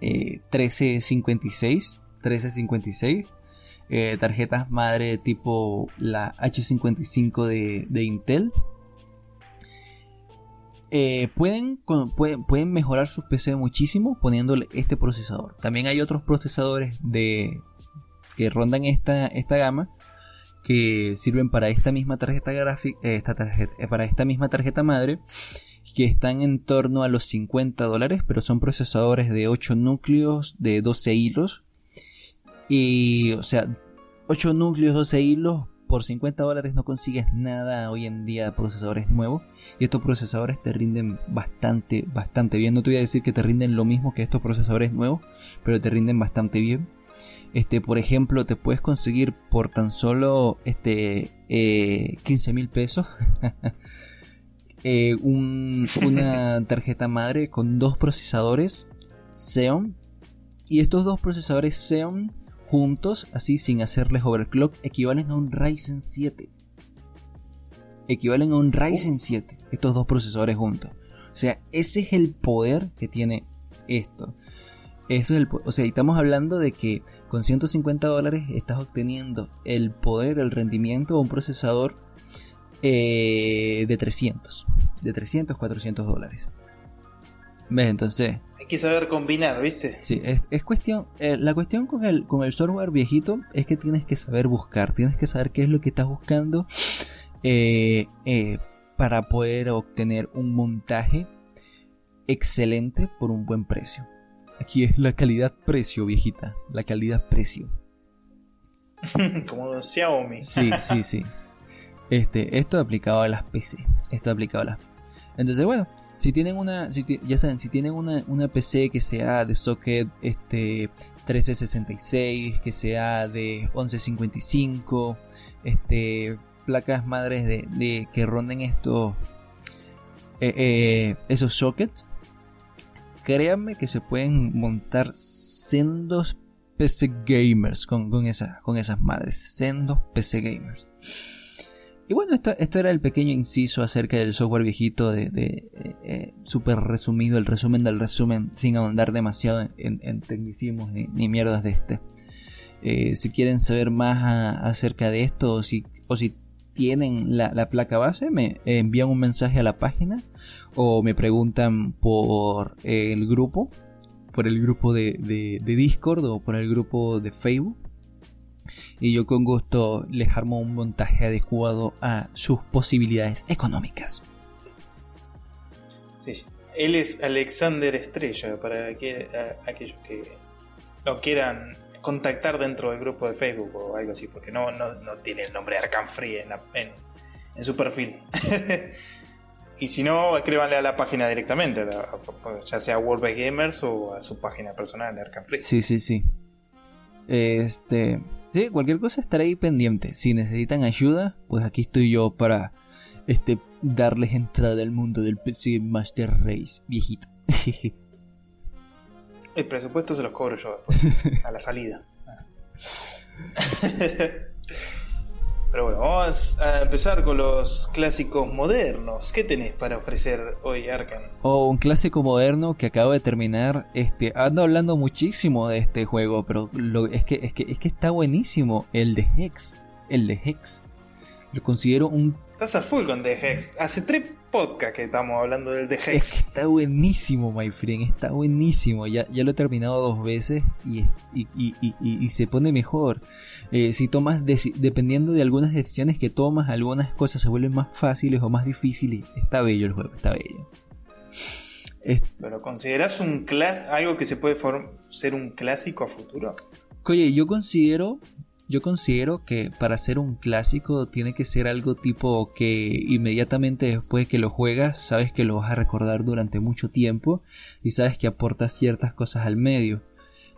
1356 eh, 1356 eh, tarjetas madre tipo la H55 de, de Intel eh, pueden, pueden, pueden, mejorar su PC muchísimo poniéndole este procesador. También hay otros procesadores de, que rondan esta, esta gama que sirven para esta misma tarjeta gráfica, eh, esta tarjeta, eh, para esta misma tarjeta madre, que están en torno a los 50 dólares, pero son procesadores de 8 núcleos de 12 hilos. Y, o sea, 8 núcleos, 12 hilos, por 50 dólares no consigues nada hoy en día de procesadores nuevos. Y estos procesadores te rinden bastante, bastante bien. No te voy a decir que te rinden lo mismo que estos procesadores nuevos, pero te rinden bastante bien. Este, por ejemplo, te puedes conseguir por tan solo este, 15 eh, mil pesos eh, una tarjeta madre con dos procesadores Xeon. Y estos dos procesadores Xeon juntos, así sin hacerles overclock, equivalen a un Ryzen 7. Equivalen a un Ryzen 7, estos dos procesadores juntos. O sea, ese es el poder que tiene esto. Eso es el, o sea, estamos hablando de que con 150 dólares estás obteniendo el poder, el rendimiento de un procesador eh, de 300, de 300, 400 dólares. ¿Ves? Entonces... Hay que saber combinar, ¿viste? Sí, es, cuestión... Eh, la cuestión con el, con el software viejito es que tienes que saber buscar, tienes que saber qué es lo que estás buscando eh, para poder obtener un montaje excelente por un buen precio. Aquí es la calidad-precio, viejita. La calidad-precio. Como Xiaomi. Sí, sí, sí. Este, esto aplicado a las PC. Esto aplicado a las. Entonces, bueno, si tienen una. ya saben, si tienen una, una, PC que sea de socket este, 1366, que sea de 1155, este, placas madres de, que ronden estos. Eh, eh, esos sockets créanme que se pueden montar sendos PC gamers con, con, con esas madres, sendos PC gamers. Y bueno, esto, esto, era el pequeño inciso acerca del software viejito de, eh, eh, súper resumido, el resumen del resumen, sin ahondar demasiado en, tecnicismos ni, mierdas de este. Eh, si quieren saber más acerca de esto o si tienen la, placa base, me envían un mensaje a la página o me preguntan por el grupo, por el grupo de, de, Discord o por el grupo de Facebook. Y yo con gusto les armo un montaje adecuado a sus posibilidades económicas. Sí, Él es Alexander Estrella, para que, aquellos que lo quieran contactar dentro del grupo de Facebook o algo así, porque no, no, tiene el nombre de Arkham Free en, en, su perfil. y si no, escríbanle a la página directamente, ya sea World by Gamers o a su página personal Arkham Free. Sí, sí, sí. Este. Sí, cualquier cosa estaré ahí pendiente. Si necesitan ayuda, pues aquí estoy yo para este darles entrada al mundo del PC Master Race viejito. El presupuesto se los cobro yo a la salida. Pero bueno, vamos a empezar con los clásicos modernos. ¿Qué tenés para ofrecer hoy, Arkham? Oh, un clásico moderno que acabo de terminar. Este, ando hablando muchísimo de este juego, pero lo, es, que, es, que, es que está buenísimo. El de Hex. El de Hex. Lo considero un. Estás a full con The Hex. Hace tres podcast que estamos hablando del de Hex. Está buenísimo, my friend, está buenísimo. Ya, ya lo he terminado dos veces y, y, se pone mejor. Eh, si tomas, dependiendo de algunas decisiones que tomas, algunas cosas se vuelven más fáciles o más difíciles. Está bello el juego, está bello. ¿Pero consideras un algo que se puede ser un clásico a futuro? Oye, yo considero yo considero que para ser un clásico tiene que ser algo tipo que inmediatamente después que lo juegas sabes que lo vas a recordar durante mucho tiempo y sabes que aporta ciertas cosas al medio.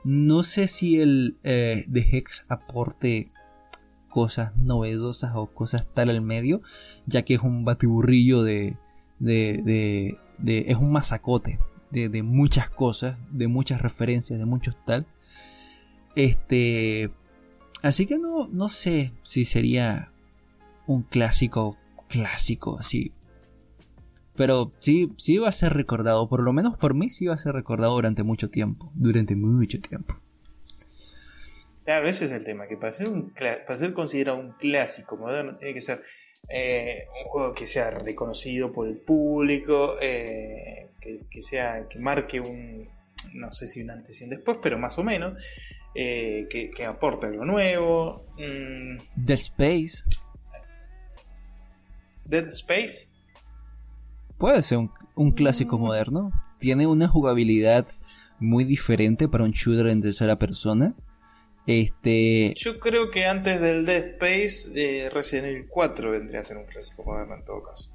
No sé si el eh, The Hex aporte cosas novedosas o cosas tal al medio, ya que es un batiburrillo de, de, de, es un masacote de, de muchas cosas, de muchas referencias, de muchos tal. Este, Así que no, no sé si sería un clásico clásico así. Pero sí, sí va a ser recordado, por lo menos por mí sí va a ser recordado durante mucho tiempo. Durante mucho tiempo. Claro, ese es el tema, que para ser, para ser considerado un clásico moderno tiene que ser eh, un juego que sea reconocido por el público, eh, que, sea, que marque un, no sé si un antes y un después, pero más o menos, eh, que, que, aporta algo nuevo. Mm. Dead Space. Dead Space. Puede ser un, clásico mm. moderno. Tiene una jugabilidad muy diferente para un shooter en tercera persona. Este... Yo creo que antes del Dead Space, eh, Resident Evil 4 vendría a ser un clásico moderno en todo caso.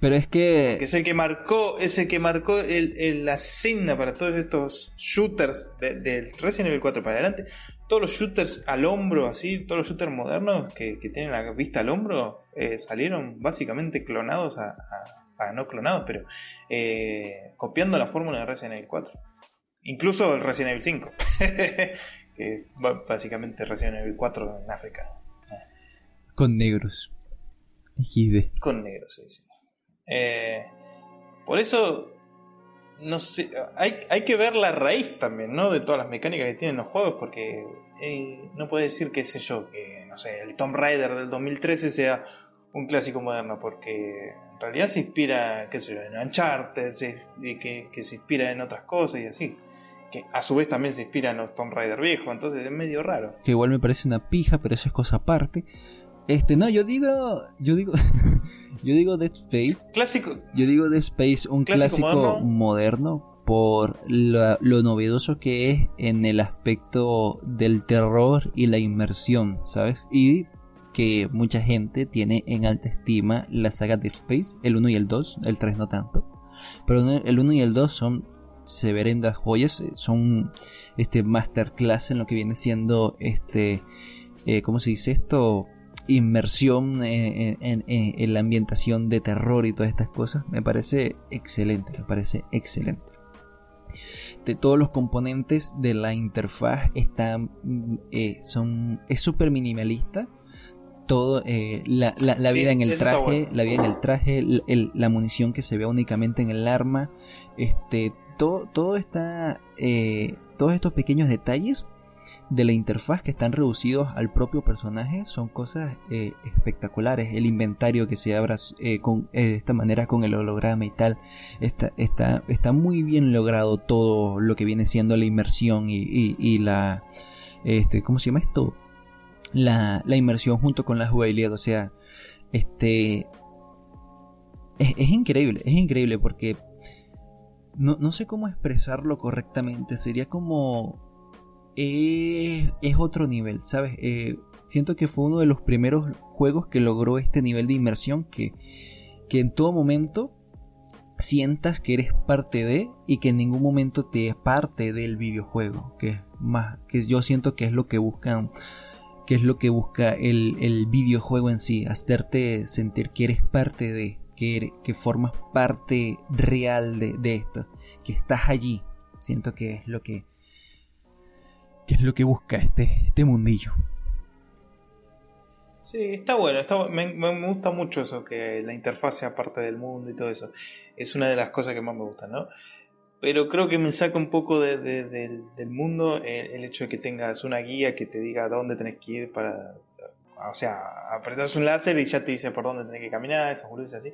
Pero es que... es el que marcó, es el que marcó el, la signa para todos estos shooters del de Resident Evil 4 para adelante. Todos los shooters al hombro, así, todos los shooters modernos que, tienen la vista al hombro, eh, salieron básicamente clonados a, no clonados, pero eh, copiando la fórmula de Resident Evil 4. Incluso el Resident Evil 5, que básicamente Resident Evil 4 en África. Con negros. Con negros, sí, sí. Eh, por eso, no sé, hay, hay, que ver la raíz también, ¿no? De todas las mecánicas que tienen los juegos, porque eh, no puede decir, qué sé yo, que, no sé, el Tomb Raider del 2013 sea un clásico moderno, porque en realidad se inspira, qué sé yo, en Uncharted, que, que se inspira en otras cosas y así que a su vez también se inspira en los Tomb Raider viejos, entonces es medio raro. Que igual me parece una pija, pero eso es cosa aparte. Este, no, yo digo, yo digo, yo digo Dead Space. Clásico. Yo digo Dead Space, un clásico, moderno? por lo novedoso que es en el aspecto del terror y la inmersión, ¿sabes? Y que mucha gente tiene en alta estima la saga Dead Space, el 1 y el 2, el 3 no tanto. Pero el 1 y el 2 son severendas joyas, eh, son este masterclass en lo que viene siendo este eh, ¿cómo se dice esto? Inmersión en, la ambientación de terror y todas estas cosas, me parece excelente, me parece excelente. De todos los componentes de la interfaz están, eh, son, es súper minimalista. Todo, eh, la, vida en el traje, la vida en el traje, la munición que se ve únicamente en el arma, este, todo, todo está, eh, todos estos pequeños detalles de la interfaz que están reducidos al propio personaje son cosas eh, espectaculares. El inventario que se abra eh, con, eh, de esta manera con el holograma y tal. Está, está, está muy bien logrado todo lo que viene siendo la inmersión y, la... Este, ¿Cómo se llama esto? La, la inmersión junto con la jugabilidad. O sea, este... Es, es increíble, es increíble porque... No, no sé cómo expresarlo correctamente. Sería como es, otro nivel, ¿sabes? Eh, siento que fue uno de los primeros juegos que logró este nivel de inmersión que, que en todo momento sientas que eres parte de y que en ningún momento te es parte del videojuego, que es más, que yo siento que es lo que buscan, que es lo que busca el, videojuego en sí, hacerte sentir que eres parte de, que, que formas parte real de, de esto, que estás allí, siento que es lo que que es lo que busca este, este mundillo. Sí, está bueno, está, me, gusta mucho eso, que la interfaz sea parte del mundo y todo eso. Es una de las cosas que más me gustan, ¿no? Pero creo que me saca un poco de, del mundo el, hecho de que tengas una guía que te diga dónde tenés que ir para o sea, apretas un láser y ya te dice por dónde tenés que caminar, esas boludas así,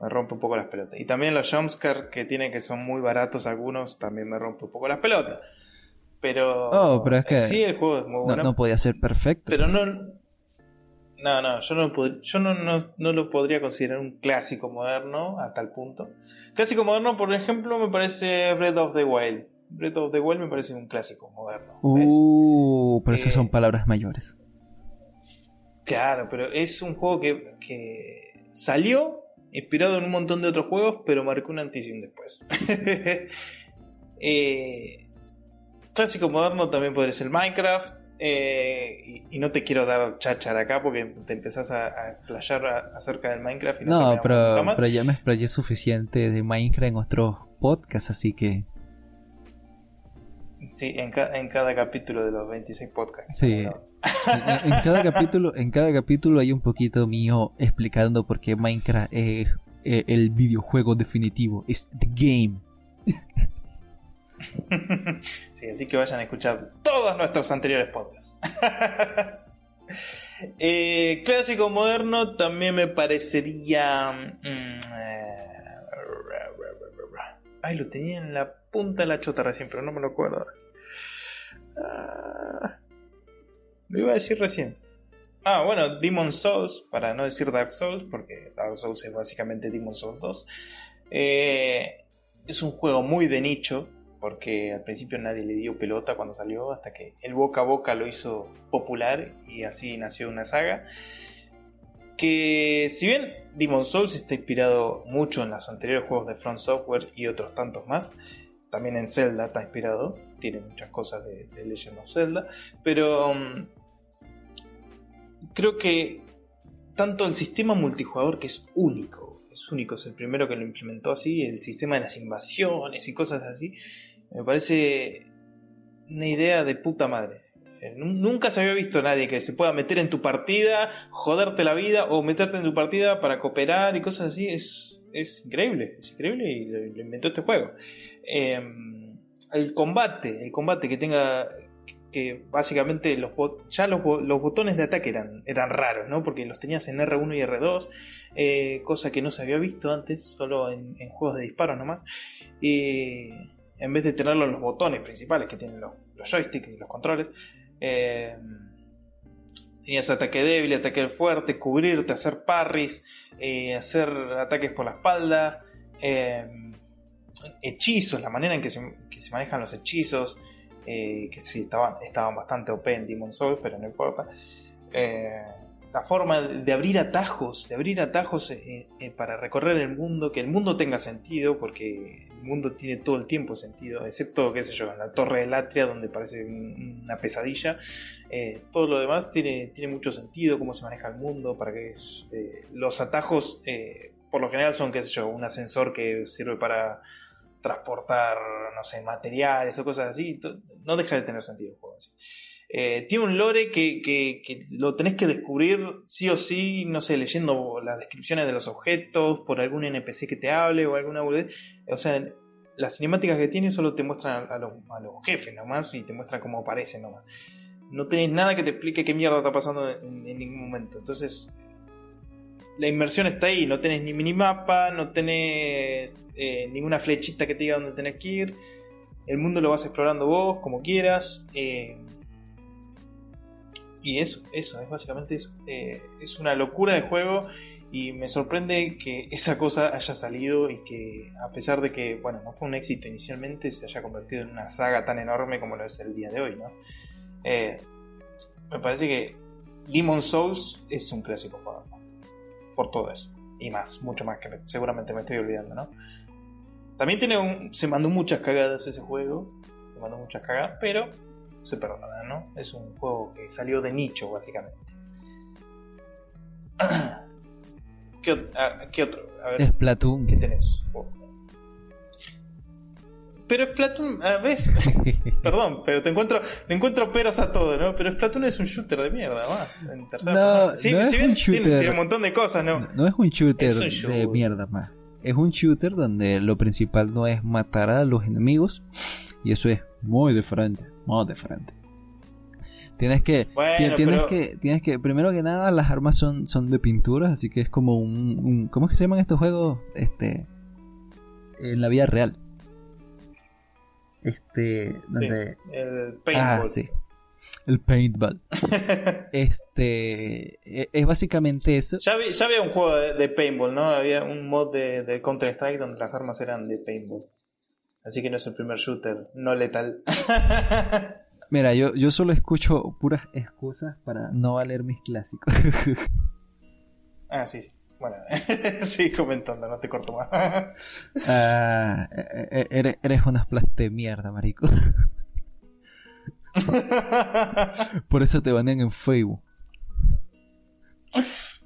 me rompe un poco las pelotas. Y también los jumpscares que tiene que son muy baratos algunos, también me rompe un poco las pelotas. Pero, oh, pero es que sí, el juego es muy bueno. No, podía ser perfecto. Pero no, no, no, yo, no, yo no, no, lo podría considerar un clásico moderno a tal punto. Clásico moderno, por ejemplo, me parece Breath of the Wild. Breath of the Wild me parece un clásico moderno. Uh, pero esas son eh, palabras mayores. Claro, pero es un juego que, que salió inspirado en un montón de otros juegos, pero marcó un antes y un después. eh, clásico moderno también podría ser Minecraft. Eh, y, no te quiero dar cháchara acá porque te empezás a, explayar acerca del Minecraft. Y no, no pero, pero ya me explayé suficiente de Minecraft en otros podcasts, así que. Sí, en, en cada capítulo de los 26 podcasts. Sí. en, cada capítulo, en cada capítulo hay un poquito mío explicando por qué Minecraft es eh, el videojuego definitivo. Es the game. sí, así que vayan a escuchar todos nuestros anteriores podcasts. Eh, clásico moderno también me parecería. Mm, eh, ay, lo tenía en la punta de la chota recién, pero no me lo acuerdo. Ah, lo iba a decir recién. Ah, bueno, Demon Souls, para no decir Dark Souls, porque Dark Souls es básicamente Demon Souls 2. Eh, es un juego muy de nicho, porque al principio nadie le dio pelota cuando salió, hasta que el boca a boca lo hizo popular y así nació una saga. Que si bien Demon Souls está inspirado mucho en los anteriores juegos de Front Software y otros tantos más, también en Zelda está inspirado, tiene muchas cosas de, Legend of Zelda, pero um, creo que tanto el sistema multijugador que es único, es único, es el primero que lo implementó así, el sistema de las invasiones y cosas así, me parece una idea de puta madre. Eh, nunca se había visto nadie que se pueda meter en tu partida, joderte la vida o meterte en tu partida para cooperar y cosas así. Es, es increíble, es increíble y lo, inventó este juego. Em, el combate, el combate que tenga que básicamente los ya los, botones de ataque eran, eran raros, ¿no? Porque los tenías en R1 y R2, eh, cosa que no se había visto antes, solo en, juegos de disparos nomás. Y en vez de tenerlo en los botones principales que tienen los, joysticks y los controles, eh, tenías ataque débil, ataque fuerte, cubrirte, hacer parries, eh, hacer ataques por la espalda, eh, hechizos, la manera en que se, manejan los hechizos, que sí estaban, estaban bastante OP en Demon Souls, pero no importa. La forma de abrir atajos, de abrir atajos para recorrer el mundo, que el mundo tenga sentido, porque mundo tiene todo el tiempo sentido, excepto, qué sé yo, en la torre del Atria, donde parece una pesadilla. Eh, todo lo demás tiene, tiene mucho sentido, cómo se maneja el mundo, para que eh, los atajos, eh, por lo general, son, qué sé yo, un ascensor que sirve para transportar, no sé, materiales o cosas así. No deja de tener sentido el juego. Tiene un lore que, lo tenés que descubrir sí o sí, no sé, leyendo las descripciones de los objetos, por algún NPC que te hable o alguna o sea, las cinemáticas que tiene solo te muestran a, los, jefes nomás y te muestran cómo aparecen nomás. No tenés nada que te explique qué mierda está pasando en, ningún momento. Entonces, la inmersión está ahí. No tenés ni minimapa, no tenés eh, ninguna flechita que te diga dónde tenés que ir. El mundo lo vas explorando vos, como quieras. Eh, y eso, eso, es básicamente eso. Eh, es una locura de juego y me sorprende que esa cosa haya salido y que a pesar de que, bueno, no fue un éxito inicialmente, se haya convertido en una saga tan enorme como lo es el día de hoy, ¿no? Eh, me parece que Demon Souls es un clásico jugador. Por todo eso. Y más, mucho más que seguramente me estoy olvidando, ¿no? También tiene un, se mandó muchas cagadas ese juego. Se mandó muchas cagadas, pero se perdona, ¿no? Es un juego que salió de nicho, básicamente. ¿Qué, otro? A ver, Splatoon. ¿Qué tenés? Pero Splatoon, a ver, perdón, pero te encuentro, te encuentro peros a todo, ¿no? Pero Splatoon es un shooter de mierda, más. En no, sí, no si bien un tiene, un montón de cosas, ¿no? No, es un shooter, de mierda más. Es un shooter donde lo principal no es matar a los enemigos. Y eso es muy diferente, muy diferente. Tienes que, tienes que, tienes que, primero que nada, las armas son, son de pintura, así que es como un, ¿cómo es que se llaman estos juegos? Este, en la vida real. Este, donde, el paintball. Ah, sí. El paintball. este, e, es básicamente eso. Ya, había un juego de, paintball, ¿no? Había un mod de, de Counter Strike donde las armas eran de paintball. Así que no es el primer shooter no letal. Mira, yo, yo solo escucho puras excusas para no valer mis clásicos. ah, sí, sí. Bueno, sí, comentando, no te corto más. ah, e, e, eres, eres una de mierda, marico. Por eso te banean en Facebook.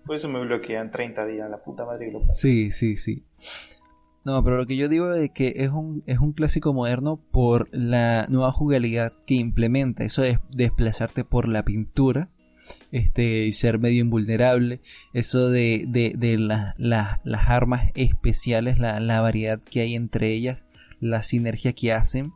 Por eso me bloquean 30 días, la puta madre que lo Sí, sí, sí. No, pero lo que yo digo es que es un, es un clásico moderno por la nueva jugabilidad que implementa. Eso es desplazarte por la pintura este, y ser medio invulnerable. Eso de, de, las armas especiales, la, variedad que hay entre ellas, la sinergia que hacen.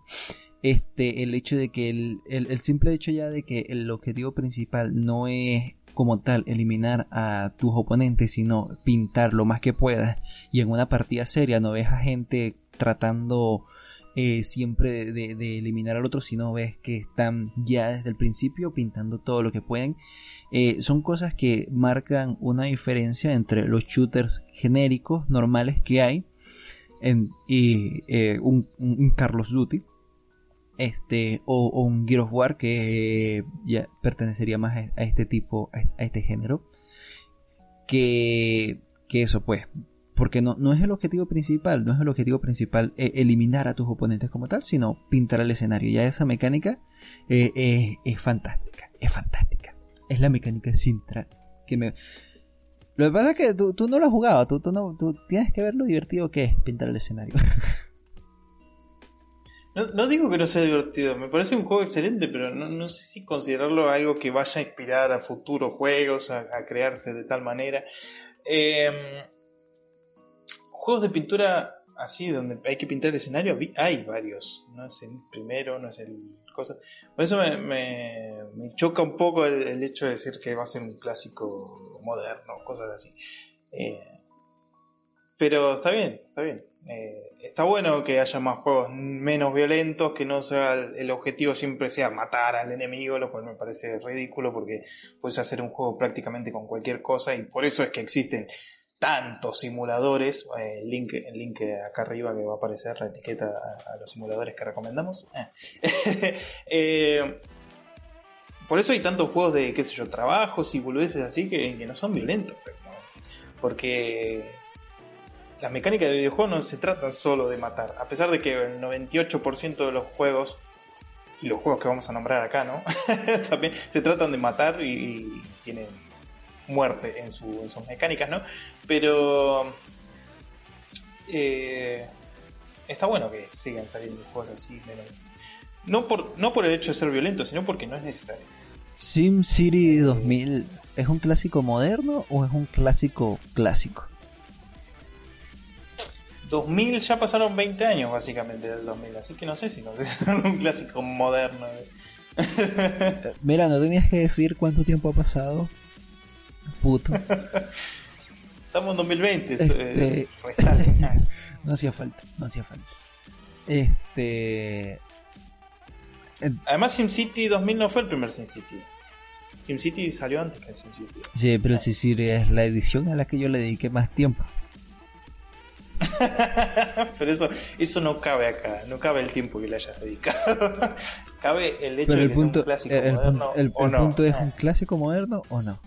Este, el hecho de que el, el simple hecho ya de que el objetivo principal no es como tal eliminar a tus oponentes, sino pintar lo más que puedas. Y en una partida seria no ves a gente tratando eh, siempre de, eliminar al otro, sino ves que están ya desde el principio pintando todo lo que pueden. Eh, son cosas que marcan una diferencia entre los shooters genéricos normales que hay y eh, un Carlos Duty este o, un Gear of War que ya pertenecería más a, este tipo a, este género. Que, que eso pues porque no, no es el objetivo principal no es el objetivo principal eh, eliminar a tus oponentes como tal sino pintar el escenario. Ya esa mecánica eh, es fantástica es fantástica. Es la mecánica central que me lo que pasa es que tú, no lo has jugado tú, tú, no, tú tienes que ver lo divertido que es pintar el escenario No, digo que no sea divertido, me parece un juego excelente, pero no, sé si considerarlo algo que vaya a inspirar a futuros juegos, a, crearse de tal manera. Em, juegos de pintura así, donde hay que pintar el escenario, hay varios. No es el primero, no es el cosa. Por eso me, choca un poco el, hecho de decir que va a ser un clásico moderno, cosas así. Eh, pero está bien, está bien. Eh, está bueno que haya más juegos menos violentos, que no sea el, objetivo siempre sea matar al enemigo, lo cual me parece ridículo porque puedes hacer un juego prácticamente con cualquier cosa y por eso es que existen tantos simuladores. Eh, el, link, link acá arriba que va a aparecer la etiqueta a, los simuladores que recomendamos. Eh. por eso hay tantos juegos de, qué sé yo, trabajos y boludeces así que, que no son violentos prácticamente. Porque las mecánicas de videojuegos no se tratan solo de matar. A pesar de que el 98% de los juegos, y los juegos que vamos a nombrar acá, ¿no? También se tratan de matar y, tienen muerte en, sus mecánicas, ¿no? Pero eh, está bueno que sigan saliendo juegos así, no por, no por el hecho de ser violento, sino porque no es necesario. Sim City 2000 es un clásico moderno o es un clásico clásico? 2000 ya pasaron 20 años básicamente del 2000, así que no sé si no es un clásico moderno. Mira, no tenías que decir cuánto tiempo ha pasado. Puto. Estamos en 2020. Este, no hacía falta, no hacía falta. Este. Además, SimCity 2000 no fue el primer SimCity. SimCity salió antes que SimCity. Sí, pero SimCity es la edición a la que yo le dediqué más tiempo. Pero eso, eso no cabe acá, no cabe el tiempo que le hayas dedicado. cabe el hecho de que punto, un clásico moderno. El, o no. punto es un clásico moderno o no.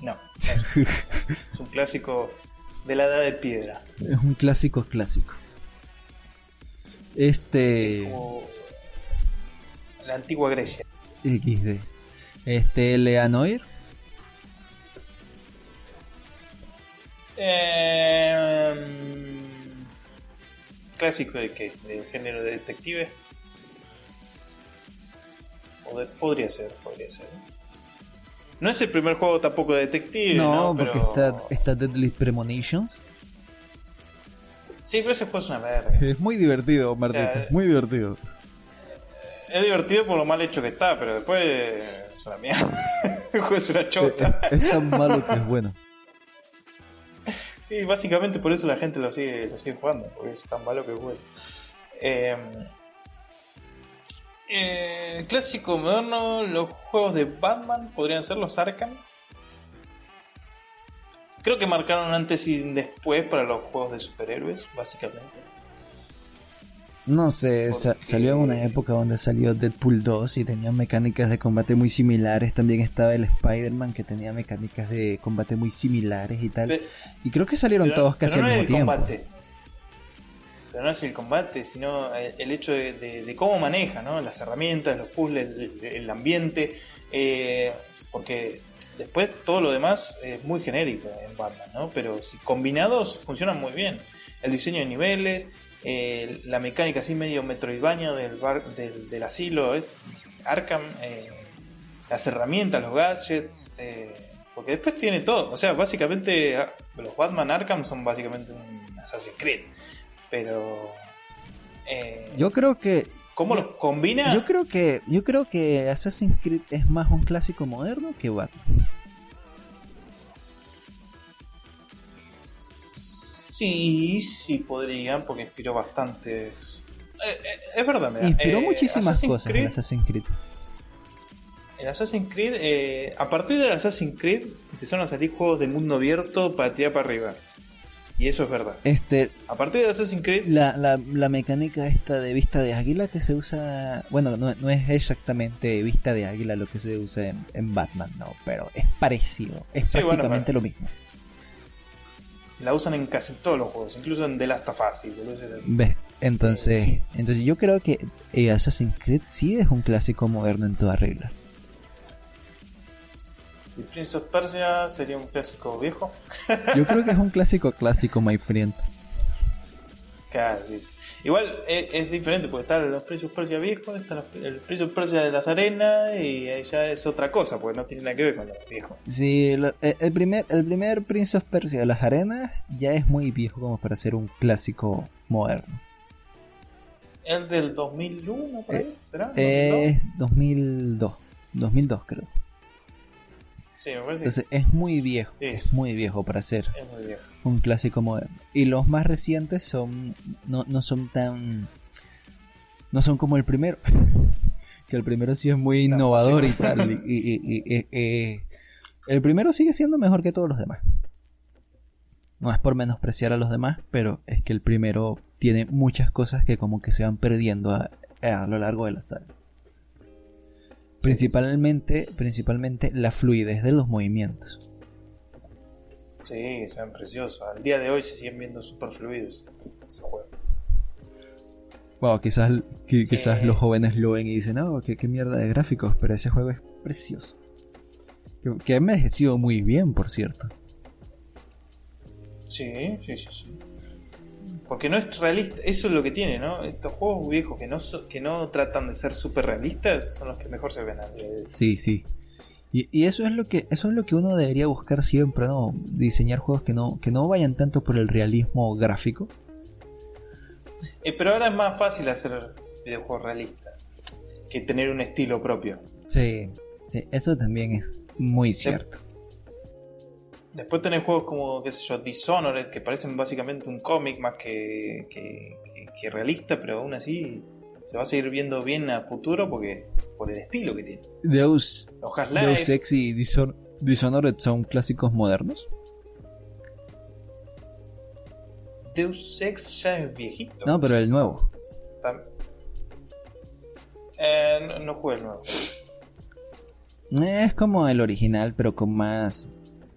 No, es un clásico de la edad de piedra. Es un clásico clásico. Este. la antigua Grecia. XD. Este, Leanoir. Eh, clásico de que del género de detective. podría ser, podría ser. No es el primer juego tampoco de detective. No, porque está, está Deadly Premonitions. Sí, pero ese juego es una verga. Es muy divertido, Martín. muy divertido. es divertido por lo mal hecho que está, pero después es una mierda. El juego es una chota. Es, tan malo que es bueno. Sí, básicamente por eso la gente lo sigue, lo sigue jugando, porque es tan malo que es bueno. Eh, eh, clásico moderno, los juegos de Batman podrían ser los Arkham. Creo que marcaron antes y después para los juegos de superhéroes, básicamente. No sé, salió en una época donde salió Deadpool 2 y tenía mecánicas de combate muy similares. También estaba el Spider-Man que tenía mecánicas de combate muy similares y tal. y creo que salieron todos casi al mismo tiempo. Combate. Pero no es el combate, sino el hecho de, cómo maneja, ¿no? Las herramientas, los puzzles, el, ambiente. Eh, porque después todo lo demás es muy genérico en Batman, ¿no? Pero si combinados funcionan muy bien. El diseño de niveles, eh, la mecánica así medio metroidvania del, del, asilo, Arkham, eh, las herramientas, los gadgets, eh, porque después tiene todo. O sea, básicamente ah, los Batman Arkham son básicamente un Assassin's Creed, pero... yo creo que... ¿Cómo los combina? Yo creo que yo creo que Assassin's Creed es más un clásico moderno que Batman. Sí, sí podrían, porque inspiró bastante. Eh, eh, es verdad, mira, Inspiró eh, muchísimas cosas en Assassin's Creed. En Assassin's Creed, a partir de Assassin's Creed, empezaron a salir juegos de mundo abierto para tirar para arriba. Y eso es verdad. Este, a partir de Assassin's Creed. La, la, la mecánica esta de vista de águila que se usa. Bueno, no, no es exactamente vista de águila lo que se usa en, Batman, no, pero es parecido. Es prácticamente lo mismo la usan en casi todos los juegos, incluso en The Last of Us. ¿Ves? Entonces, eh, entonces yo creo que eh, Assassin's Creed sí es un clásico moderno en toda regla. ¿Y Prince of Persia sería un clásico viejo? yo creo que es un clásico clásico, my friend. Claro, sí. Igual es, diferente porque están los precios Persia viejos, está el precio Persia de las arenas y ya es otra cosa, porque no tiene nada que ver con los viejos. Sí, eh, el primer, el primer Prince of Persia de las arenas ya es muy viejo como para ser un clásico moderno. ¿El del 2001 por ahí? Eh, ¿Será? Es 2002. 2002 creo. Sí, me parece. Entonces es muy viejo, es muy viejo para ser. Es muy viejo un clásico moderno. Y los más recientes son no, no son tan no son como el primero. que el primero sí es muy innovador y tal. Y, eh, el primero sigue siendo mejor que todos los demás. No es por menospreciar a los demás, pero es que el primero tiene muchas cosas que como que se van perdiendo a, a lo largo de la saga. Principalmente, principalmente la fluidez de los movimientos. Sí, se ven preciosos. Al día de hoy se siguen viendo super fluidos ese juego. Wow, quizás, quizás los jóvenes lo ven y dicen, no, qué, mierda de gráficos, pero ese juego es precioso. Que, que ha envejecido muy bien, por cierto. Sí, sí, sí, sí. Porque no es realista, eso es lo que tiene, ¿no? Estos juegos viejos que no, que no tratan de ser super realistas son los que mejor se ven. Sí, sí. Y, eso es lo que eso es lo que uno debería buscar siempre, ¿no? Diseñar juegos que no que no vayan tanto por el realismo gráfico. Eh, pero ahora es más fácil hacer videojuegos realistas que tener un estilo propio. Sí, sí, eso también es muy cierto. Después tenés juegos como, qué sé yo, Dishonored, que parecen básicamente un cómic más que, que, que realista, pero aún así se va a seguir viendo bien a futuro porque por el estilo que tiene. Deus, Deus Ex y Dishonored son clásicos modernos. Deus Ex ya es viejito. No, pero el nuevo. Eh, no, no jugué el nuevo. Es como el original, pero con más.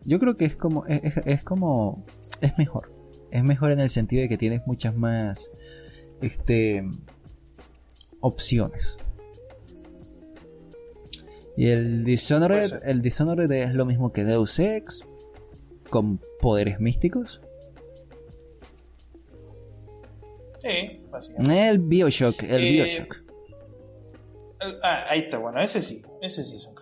Yo creo que es como. Es, es, como. Es mejor. Es mejor en el sentido de que tienes muchas más. Este. Opciones. Y el Dishonored, el Dishonored es lo mismo que Deus Ex, con poderes místicos. Sí, básicamente. El Bioshock, el eh, Bioshock. ah, ahí está, bueno, ese sí, ese sí es.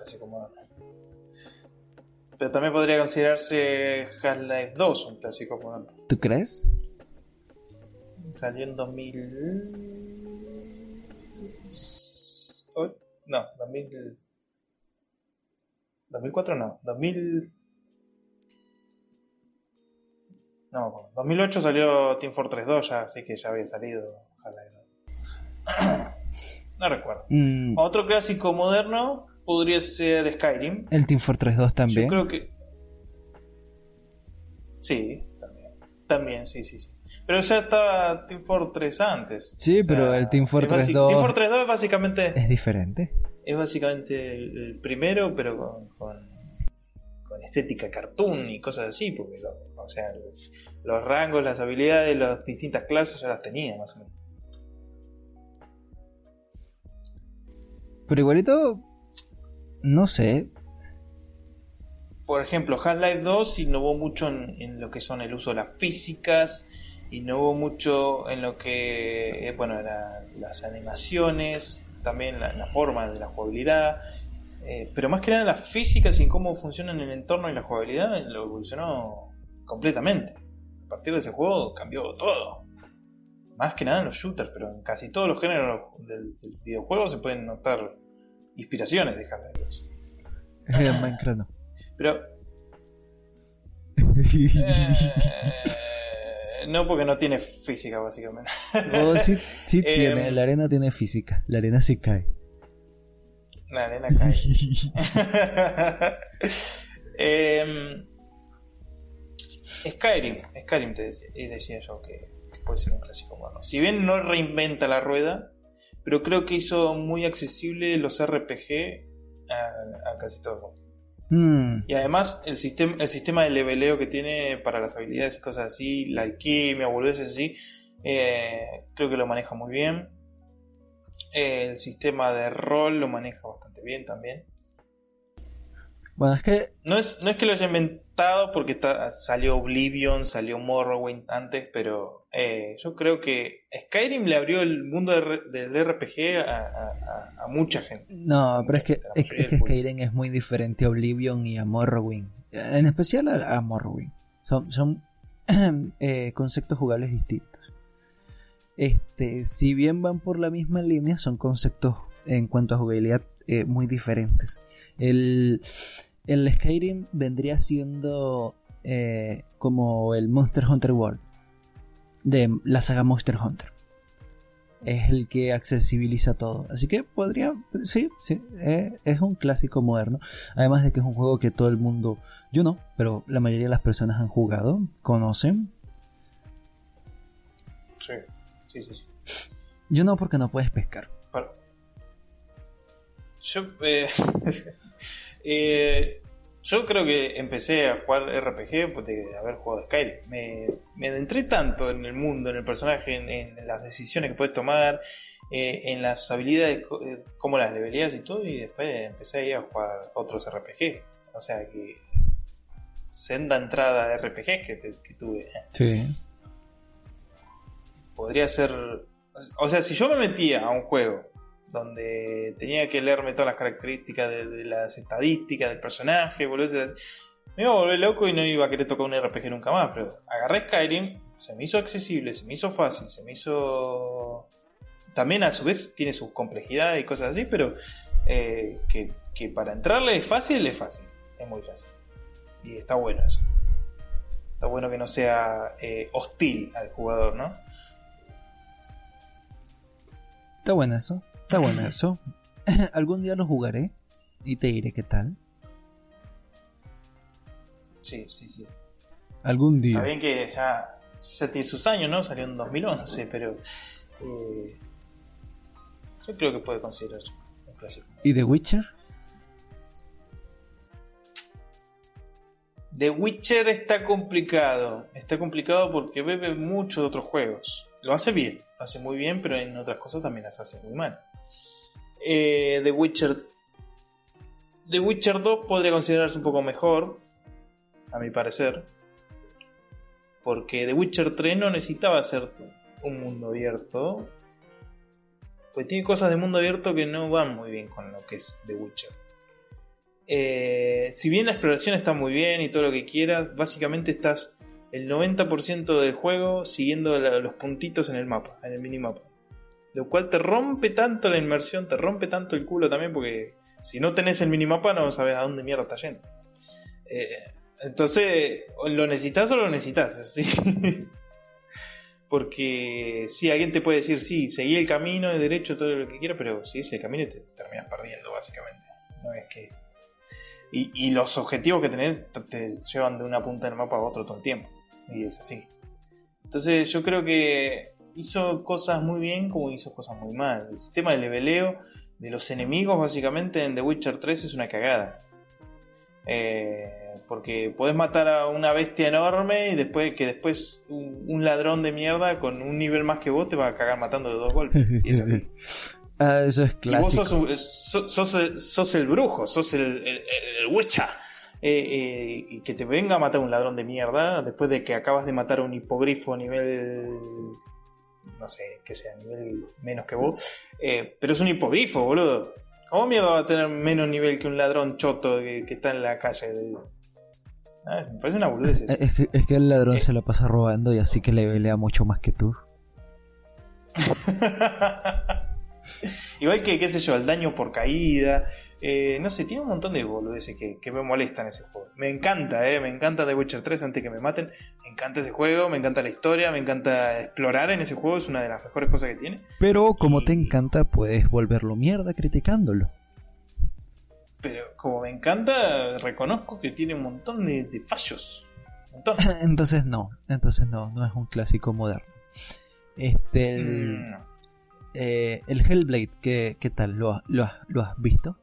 Pero también podría considerarse Half-Life 2 un clásico moderno. ¿Tú crees? Salió en 2000. No, 2000. 2004 no, 2000. No me acuerdo. 2008 salió Team Fortress 2, ya, así que ya había salido No recuerdo. Mm. Otro clásico moderno podría ser Skyrim. El Team Fortress 2 también. Yo creo que. Sí, también. También, sí, sí, sí. Pero ya estaba Team Fortress antes. Sí, pero el Team Fortress 2. Team Fortress 2 es básicamente. Es diferente. Es básicamente el primero, pero con, con, estética cartoon y cosas así. Porque, o sea, los, rangos, las habilidades, las distintas clases ya las tenía, más o menos. Pero igualito. No sé por ejemplo, Half-Life 2 innovó mucho en, lo que son el uso de las físicas, innovó mucho en lo que, eh, bueno, las animaciones, también la, forma de la jugabilidad, eh, pero más que nada las físicas y cómo funcionan en el entorno y la jugabilidad lo evolucionó completamente. A partir de ese juego cambió todo. Más que nada en los shooters, pero en casi todos los géneros del, videojuego se pueden notar inspiraciones de Half-Life 2. Minecraft no. Pero. Eh, no, porque no tiene física, básicamente. Oh, sí, sí tiene. La arena tiene física. La arena sí cae. La arena cae. Em, Skyrim. Skyrim te decía, decía yo que, puede ser un clásico bueno. Si bien no reinventa la rueda, pero creo que hizo muy accesible los RPG a casi todo el mundo. Mm. Y además el sistema, el sistema de leveleo que tiene para las habilidades y cosas así, la alquimia, boludeces así, eh, creo que lo maneja muy bien. el sistema de rol lo maneja bastante bien también. Bueno, es que... No es, no es que lo haya inventado porque salió Oblivion, salió Morrowind antes, pero eh, yo creo que Skyrim le abrió el mundo del RPG a, mucha gente. No, pero es que, es, que Skyrim es muy diferente a Oblivion y a Morrowind. En especial a, Morrowind. Son, son eh, conceptos jugables distintos. Este, si bien van por la misma línea, son conceptos en cuanto a jugabilidad eh, muy diferentes. El, el Skyrim vendría siendo eh, como el Monster Hunter World de la saga Monster Hunter. Es el que accesibiliza todo. Así que podría, sí, sí, eh, es un clásico moderno. Además de que es un juego que todo el mundo, yo no, pero la mayoría de las personas han jugado, conocen. Sí, sí, sí. Yo no, porque no puedes pescar. Yo, eh, eh, yo creo que empecé a jugar RPG pues, de haber jugado Skyrim. Me, me adentré tanto en el mundo, en el personaje, en, las decisiones que puedes tomar, eh, en las habilidades, como las deberías y todo, y después empecé a ir a jugar otros RPG. O sea que senda entrada de RPG que, que tuve. Sí. Podría ser. O sea, si yo me metía a un juego donde tenía que leerme todas las características de, las estadísticas del personaje, boludo. Me iba a volver loco y no iba a querer tocar un RPG nunca más, pero agarré Skyrim, se me hizo accesible, se me hizo fácil, se me hizo... También a su vez tiene sus complejidades y cosas así, pero eh, que, para entrarle es fácil, es fácil, es muy fácil. Y está bueno eso. Está bueno que no sea eh, hostil al jugador, ¿no? Está bueno eso. Está bueno eso. Algún día lo jugaré y te diré qué tal. Sí, sí, sí. Algún día. Está bien que ya, ya tiene sus años, ¿no? Salió en 2011, pero eh, yo creo que puede considerarse un clásico. ¿Y The Witcher? The Witcher está complicado. Está complicado porque bebe mucho de otros juegos. Lo hace bien, lo hace muy bien, pero en otras cosas también las hace muy mal. Eh, The Witcher. The Witcher 2 podría considerarse un poco mejor, a mi parecer. Porque The Witcher 3 no necesitaba ser un mundo abierto. Pues tiene cosas de mundo abierto que no van muy bien con lo que es The Witcher. Eh, si bien la exploración está muy bien y todo lo que quieras, básicamente estás el 90% del juego siguiendo los puntitos en el mapa, en el minimapa. Lo cual te rompe tanto la inmersión, te rompe tanto el culo también, porque si no tenés el minimapa no sabes a dónde mierda está yendo. Eh, entonces, lo necesitas o lo necesitas. Porque si alguien te puede decir, sí, seguí el camino de derecho, todo lo que quieras, pero si es el camino te terminas perdiendo, básicamente. No es que. Y, los objetivos que tenés te llevan de una punta del mapa a otro todo el tiempo. Y es así. Entonces, yo creo que hizo cosas muy bien como hizo cosas muy mal. El sistema de leveleo de los enemigos, básicamente, en The Witcher 3 es una cagada. Eh, porque podés matar a una bestia enorme y después que después un, ladrón de mierda con un nivel más que vos te va a cagar matando de dos golpes. Y ah, eso es clásico. Y vos sos, el, brujo, sos el, el, witcher. Eh, eh, y que te venga a matar un ladrón de mierda después de que acabas de matar a un hipogrifo a nivel no sé, que sea a nivel menos que vos, eh, pero es un hipogrifo, boludo. ¿Cómo mierda va a tener menos nivel que un ladrón choto que, que está en la calle? Ah, me parece una boludez. Es, que, es que el ladrón eh. se lo pasa robando y así que le pelea mucho más que tú. Igual que, qué sé yo, el daño por caída. Eh, no sé, tiene un montón de boludeces que, que me molestan ese juego. Me encanta, eh, me encanta The Witcher 3 antes que me maten. Me encanta ese juego, me encanta la historia, me encanta explorar en ese juego, es una de las mejores cosas que tiene. Pero como te encanta, puedes volverlo mierda criticándolo. Pero como me encanta, reconozco que tiene un montón de, fallos. entonces no, entonces no, no es un clásico moderno. Este, el, mm, eh, el Hellblade, ¿qué, qué tal? ¿Lo, lo, ¿Lo has visto?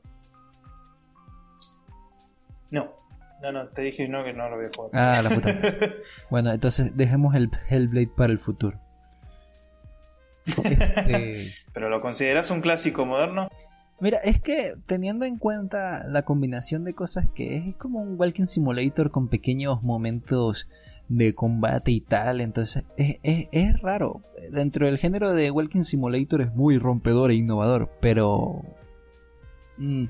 No, no, no, te dije no que no lo voy a jugar. Ah, la puta. bueno, entonces dejemos el Hellblade para el futuro. Este, ¿Pero lo consideras un clásico moderno? Mira, es que teniendo en cuenta la combinación de cosas que es, es como un Walking Simulator con pequeños momentos de combate y tal, entonces es, es, raro. Dentro del género de Walking Simulator es muy rompedor e innovador, pero... Mm,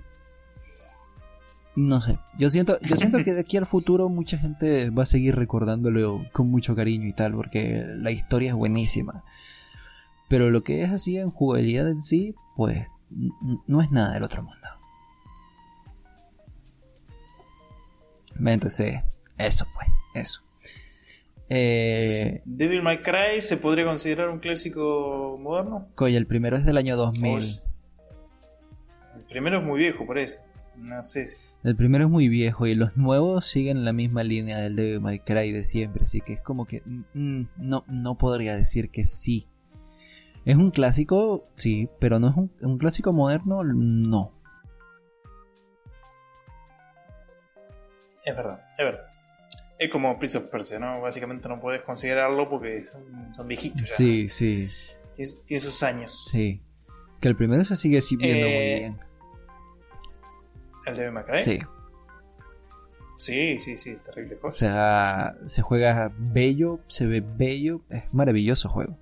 no sé, yo siento, yo siento que de aquí al futuro mucha gente va a seguir recordándolo con mucho cariño y tal, porque la historia es buenísima. Pero lo que es así en jugabilidad en sí, pues no es nada del otro mundo. Entonces, eso pues, eso. Eh, Devil May Cry se podría considerar un clásico moderno. Coño, el primero es del año 2000. El primero es muy viejo, por eso. No sé si... El primero es muy viejo y los nuevos siguen la misma línea del Devil May Cry de siempre, así que es como que mm, mm, no, no podría decir que sí. Es un clásico, sí, pero no es un, clásico moderno, no. Es verdad, es verdad. Es como Prince of Persia, ¿no? Básicamente no puedes considerarlo porque son, viejitos. Sí, sí. Tiene, sus años. Sí. Que el primero se sigue viendo muy eh, bien. ¿El de Macrae? Sí. Sí, sí, sí, es terrible O sea, se juega bello, se ve bello, es maravilloso juego.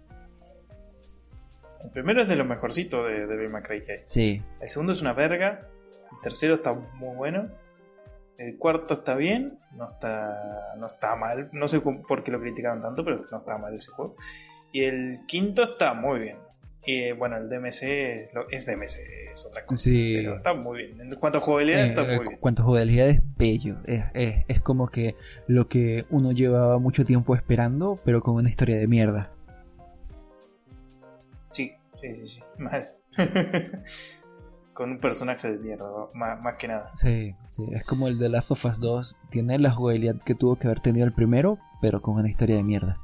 El primero es de los mejorcitos de Devil May Cry Sí. El segundo es una verga. El tercero está muy bueno. El cuarto está bien. No está, no está mal. No sé por qué lo criticaron tanto, pero no está mal ese juego. Y el quinto está muy bien. Y bueno, el DMC es, DMC, es otra cosa. Sí. Pero está muy bien. En cuanto a jugabilidad, está muy bien. En cuanto a jugabilidad, es bello. Es, es, es como que lo que uno llevaba mucho tiempo esperando, pero con una historia de mierda. Sí, sí, sí. Mal. Con un personaje de mierda, más, que nada. Sí, sí. Es como el de Last of Us 2. Tiene la jugabilidad que tuvo que haber tenido el primero, pero con una historia de mierda.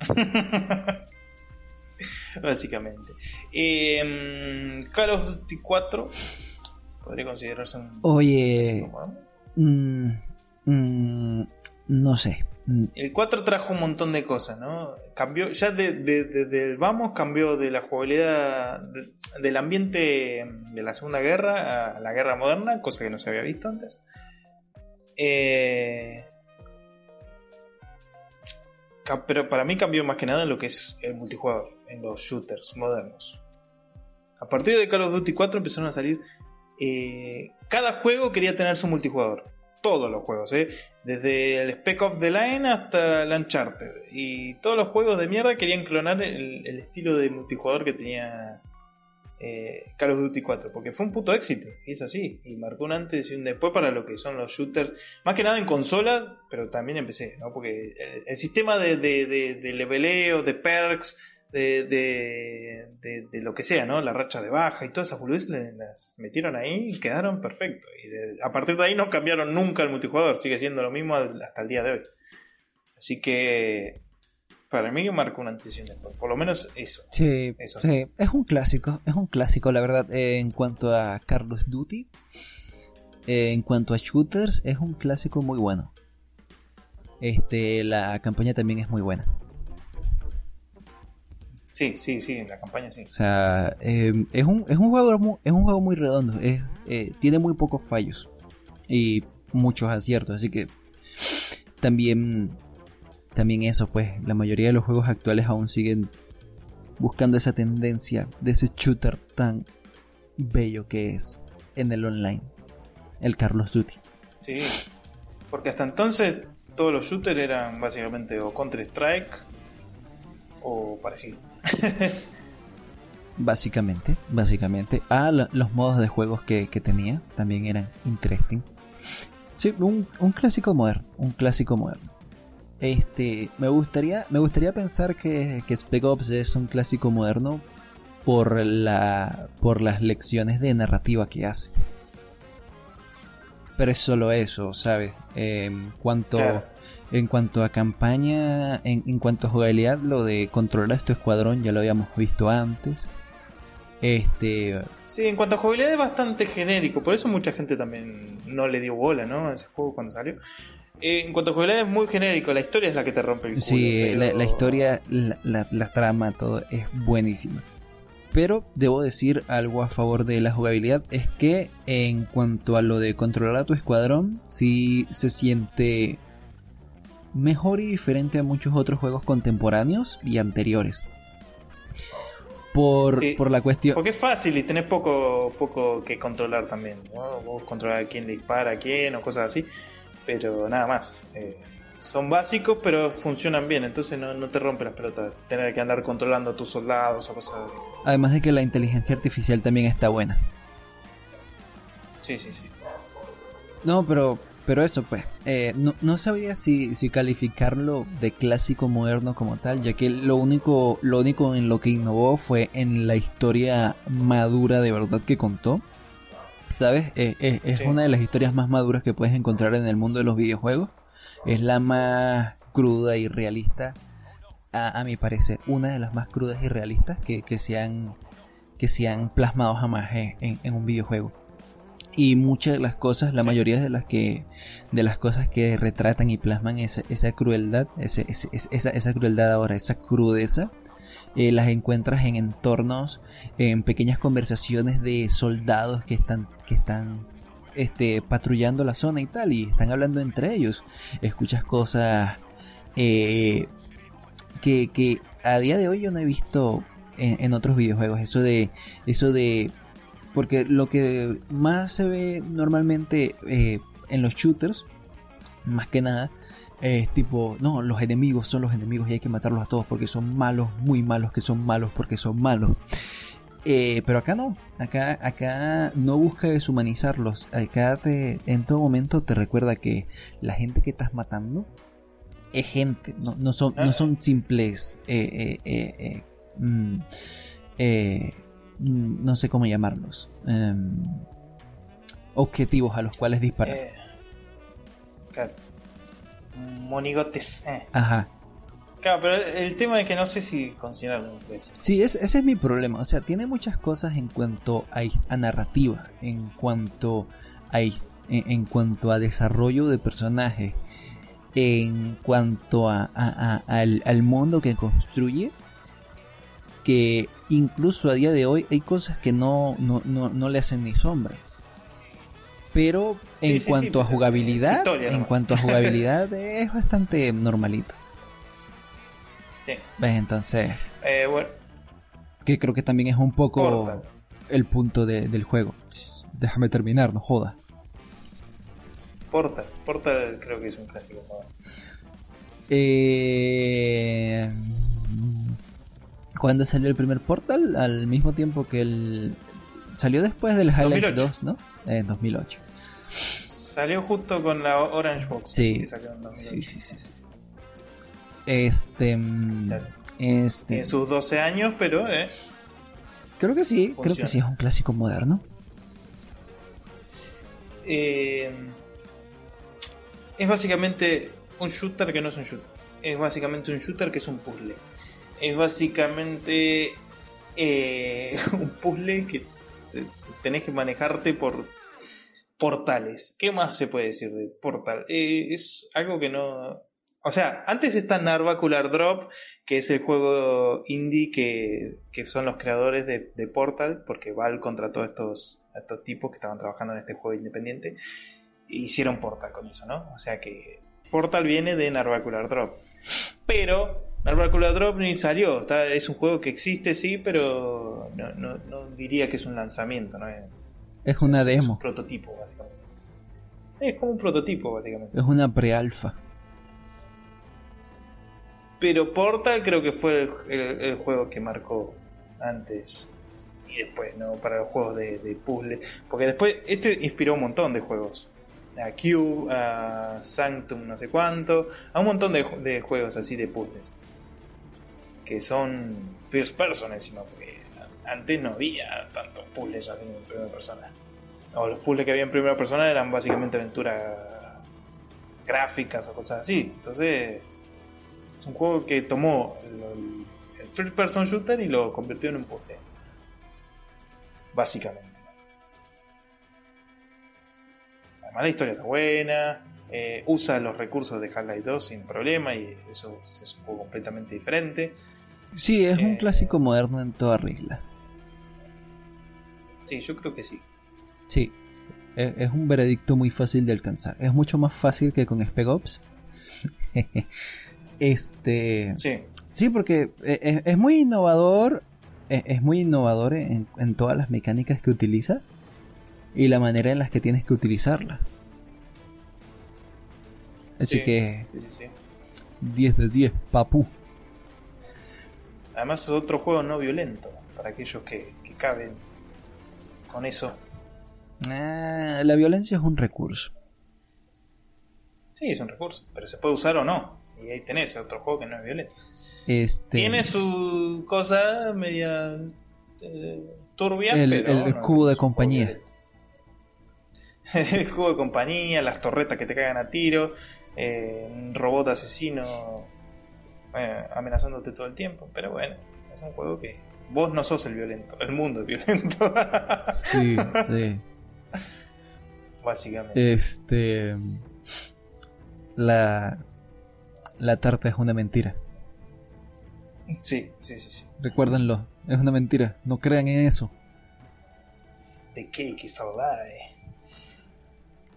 Básicamente. Eh, Call of Duty 4 podría considerarse un. Oye. Mm, mm, no sé. Mm. El 4 trajo un montón de cosas, ¿no? Cambió, ya desde de, vamos, cambió de la jugabilidad del ambiente de la Segunda Guerra a la guerra moderna, cosa que no se había visto antes. Eh, pero para mí cambió más que nada en lo que es el multijugador, en los shooters modernos. A partir de Call of Duty 4 empezaron a salir. Eh, cada juego quería tener su multijugador. todos los juegos, ¿eh? desde el Spec of the Line hasta el Uncharted. Y todos los juegos de mierda querían clonar el, estilo de multijugador que tenía eh, Call of Duty 4, porque fue un puto éxito, y es así, y marcó un antes y un después para lo que son los shooters, más que nada en consola, pero también en PC, ¿no? porque el, sistema de, de, de, de leveleo, de perks, de, de, lo que sea, ¿no? La racha de baja y todas esas boludeces las metieron ahí y quedaron perfectos. Y a partir de ahí no cambiaron nunca el multijugador, sigue siendo lo mismo hasta el día de hoy. Así que para mí marcó una antes por lo menos eso. Sí, eso sí. es un clásico, es un clásico, la verdad, en cuanto a Carlos Duty. en cuanto a shooters, es un clásico muy bueno. Este, la campaña también es muy buena. Sí, sí, sí, en la campaña sí. O sea, em, es, un, es, un juego muy, es un juego muy redondo. Es, eh, tiene muy pocos fallos y muchos aciertos. Así que también, también eso, pues, la mayoría de los juegos actuales aún siguen buscando esa tendencia de ese shooter tan bello que es en el online, el Carlos Duty. Sí, porque hasta entonces todos los shooters eran básicamente o Counter Strike o parecido. básicamente, básicamente. Ah, los modos de juegos que, tenía también eran interesting. Sí, un, clásico moderno, un clásico moderno. Este, me gustaría, me gustaría pensar que, que Spec Ops es un clásico moderno por la, por las lecciones de narrativa que hace. Pero es solo eso, ¿sabes? En cuanto en cuanto a campaña, en, cuanto a jugabilidad, lo de controlar este escuadrón ya lo habíamos visto antes. Este. Sí, en cuanto a jugabilidad es bastante genérico, por eso mucha gente también no le dio bola, ¿no? A ese juego cuando salió. Eh, en cuanto a jugabilidad es muy genérico, la historia es la que te rompe el culo. Sí, la, historia, la, la, trama, todo es buenísima. Pero debo decir algo a favor de la jugabilidad, es que en cuanto a lo de controlar a tu escuadrón, sí se siente mejor y diferente a muchos otros juegos contemporáneos y anteriores. Por, por la cuestión. Porque es fácil y tenés poco, poco que controlar también. ¿no? Vos controlar a quién le dispara, a quién o cosas así. Pero nada más. Eh, son básicos, pero funcionan bien. Entonces no, no te rompen las pelotas. Tener que andar controlando a tus soldados o cosas así. Además de que la inteligencia artificial también está buena. Sí, sí, sí. No, pero pero eso pues, eh, no, sabía si, si, calificarlo de clásico moderno como tal, ya que lo único, lo único en lo que innovó fue en la historia madura de verdad que contó. ¿Sabes? Eh, eh, es una de las historias más maduras que puedes encontrar en el mundo de los videojuegos. Es la más cruda y realista, a, mi parecer, una de las más crudas y realistas que, que, se, han, que se han plasmado jamás en un videojuego y muchas de las cosas, la mayoría de las que de las cosas que retratan y plasman esa, esa crueldad, esa, esa, crueldad ahora, esa crudeza, eh, las encuentras en entornos, en pequeñas conversaciones de soldados que están que están este, patrullando la zona y tal y están hablando entre ellos. Escuchas cosas eh, que, que a día de hoy yo no he visto en, en otros videojuegos. Eso de eso de porque lo que más se ve normalmente eh, en los shooters, más que nada, es tipo, no, los enemigos son los enemigos y hay que matarlos a todos porque son malos, muy malos, que son malos porque son malos. Eh, pero acá no, acá, acá no busca deshumanizarlos. Acá te, en todo momento te recuerda que la gente que estás matando es gente, no, son, no son simples eh, eh, Mm, no sé cómo llamarlos, em, objetivos a los cuales disparar. Eh, claro. Monigotes. Eh. Ajá. Claro, pero el tema es que no sé si considerarlo Sí, ese es mi problema. O sea, tiene muchas cosas en cuanto a, narrativa, en cuanto a, en, cuanto a desarrollo de personajes, en cuanto a, al, al mundo que construye que incluso a día de hoy hay cosas que no, no, le hacen ni sombra. Pero en cuanto a jugabilidad, en cuanto a jugabilidad es bastante normalito. Sí. ¿Ves? Entonces, eh, bueno. que creo que también es un poco el punto del juego. Déjame terminar, no jodas. Portal. Portal creo que es un clásico. Eh, ¿Cuándo salió el primer Portal? Al mismo tiempo que el... Salió después del Highlight 2, ¿no? En 2008. Salió justo con la Orange Box. Sí, sí, sí, sí, Este... Este... En sus 12 años, pero... Eh, creo que sí, creo que sí es un clásico moderno. Eh, es básicamente un shooter que no es un shooter. Es básicamente un shooter que es un puzzle. Es básicamente eh, un puzzle que tenés que manejarte por portales. ¿Qué más se puede decir de portal? Eh, es algo que no... O sea, antes está Narvacular Drop, que es el juego indie que, son los creadores de, Portal, porque Val contrató a estos, estos tipos que estaban trabajando en este juego independiente, hicieron Portal con eso, ¿no? O sea que Portal viene de Narvacular Drop. Pero Narvacular Drop ni salió. es un juego que existe, sí, pero no, diría que es un lanzamiento. ¿no? Es una demo. Es un prototipo, básicamente. Es como un prototipo, básicamente. Es una pre-alfa. Pero Portal creo que fue el, juego que marcó antes y después, ¿no? Para los juegos de, de puzzle. Porque después, este inspiró un montón de juegos a Cube, a Sanctum no sé cuánto, a un montón de, juegos así de puzzles. Que son first person encima, porque antes no había tantos puzzles así en primera persona. O los puzzles que había en primera persona eran básicamente aventuras gráficas o cosas así. Entonces, es un juego que tomó el, el first person shooter y lo convirtió en un puzzle. Básicamente. la historia está buena, eh, usa los recursos de Half-Life 2 sin problema y eso es un juego completamente diferente. Sí, es un eh, clásico moderno en toda regla. Sí, yo creo que sí. Sí, es, un veredicto muy fácil de alcanzar. Es mucho más fácil que con Spec Ops. este. Sí. Sí, porque e, es, muy innovador. E, es, muy innovador en, en todas las mecánicas que utiliza y la manera en la que tienes que utilizarla. Así que 10 de 10, papu. Además es otro juego no violento, para aquellos que, caben con eso. Ah, la violencia es un recurso. Sí, es un recurso, pero se puede usar o no. Y ahí tenés otro juego que no es violento. Este... Tiene su cosa media eh, turbia, el, pero el, cubo de compañía. el juego de compañía, las torretas que te cagan a tiro, eh, un robot asesino eh, amenazándote todo el tiempo. Pero bueno, es un juego que vos no sos el violento, el mundo es violento. sí, sí. Básicamente. Este. La. La tarta es una mentira. Sí, sí, sí, sí. Recuérdenlo, es una mentira. No crean en eso. The cake is a lie.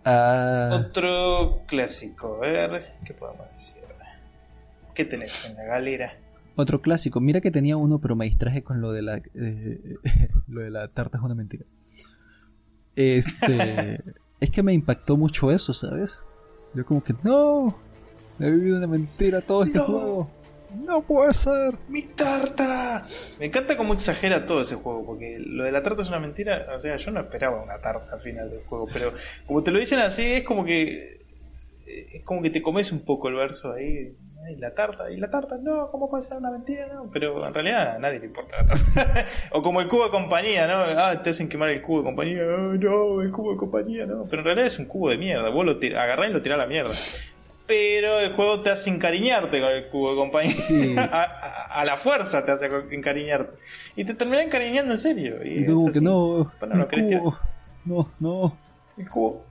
Ah. Otro clásico, a ver, ¿qué podemos decir? ¿Qué tenés en la galera? Otro clásico, mira que tenía uno, pero me distraje con lo de la eh, lo de la tarta es una mentira. Este, es que me impactó mucho eso, ¿sabes? Yo como que no, he vivido una mentira todo este juego. No puede ser. ¡Mi tarta! Me encanta cómo exagera todo ese juego, porque lo de la tarta es una mentira. O sea, yo no esperaba una tarta al final del juego, pero como te lo dicen así, es como que. Es como que te comes un poco el verso ahí. Y la tarta, y la tarta, no, ¿cómo puede ser una mentira? Pero en realidad a nadie le importa la tarta. o como el cubo de compañía, ¿no? Ah, te hacen quemar el cubo de compañía, no, el cubo de compañía, no. Pero en realidad es un cubo de mierda, vos lo agarrás y lo tirás a la mierda pero el juego te hace encariñarte con el cubo de compañía. a, la fuerza te hace encariñarte. Y te termina encariñando en serio. Y no, que no. no, cubo, no, no. El cubo,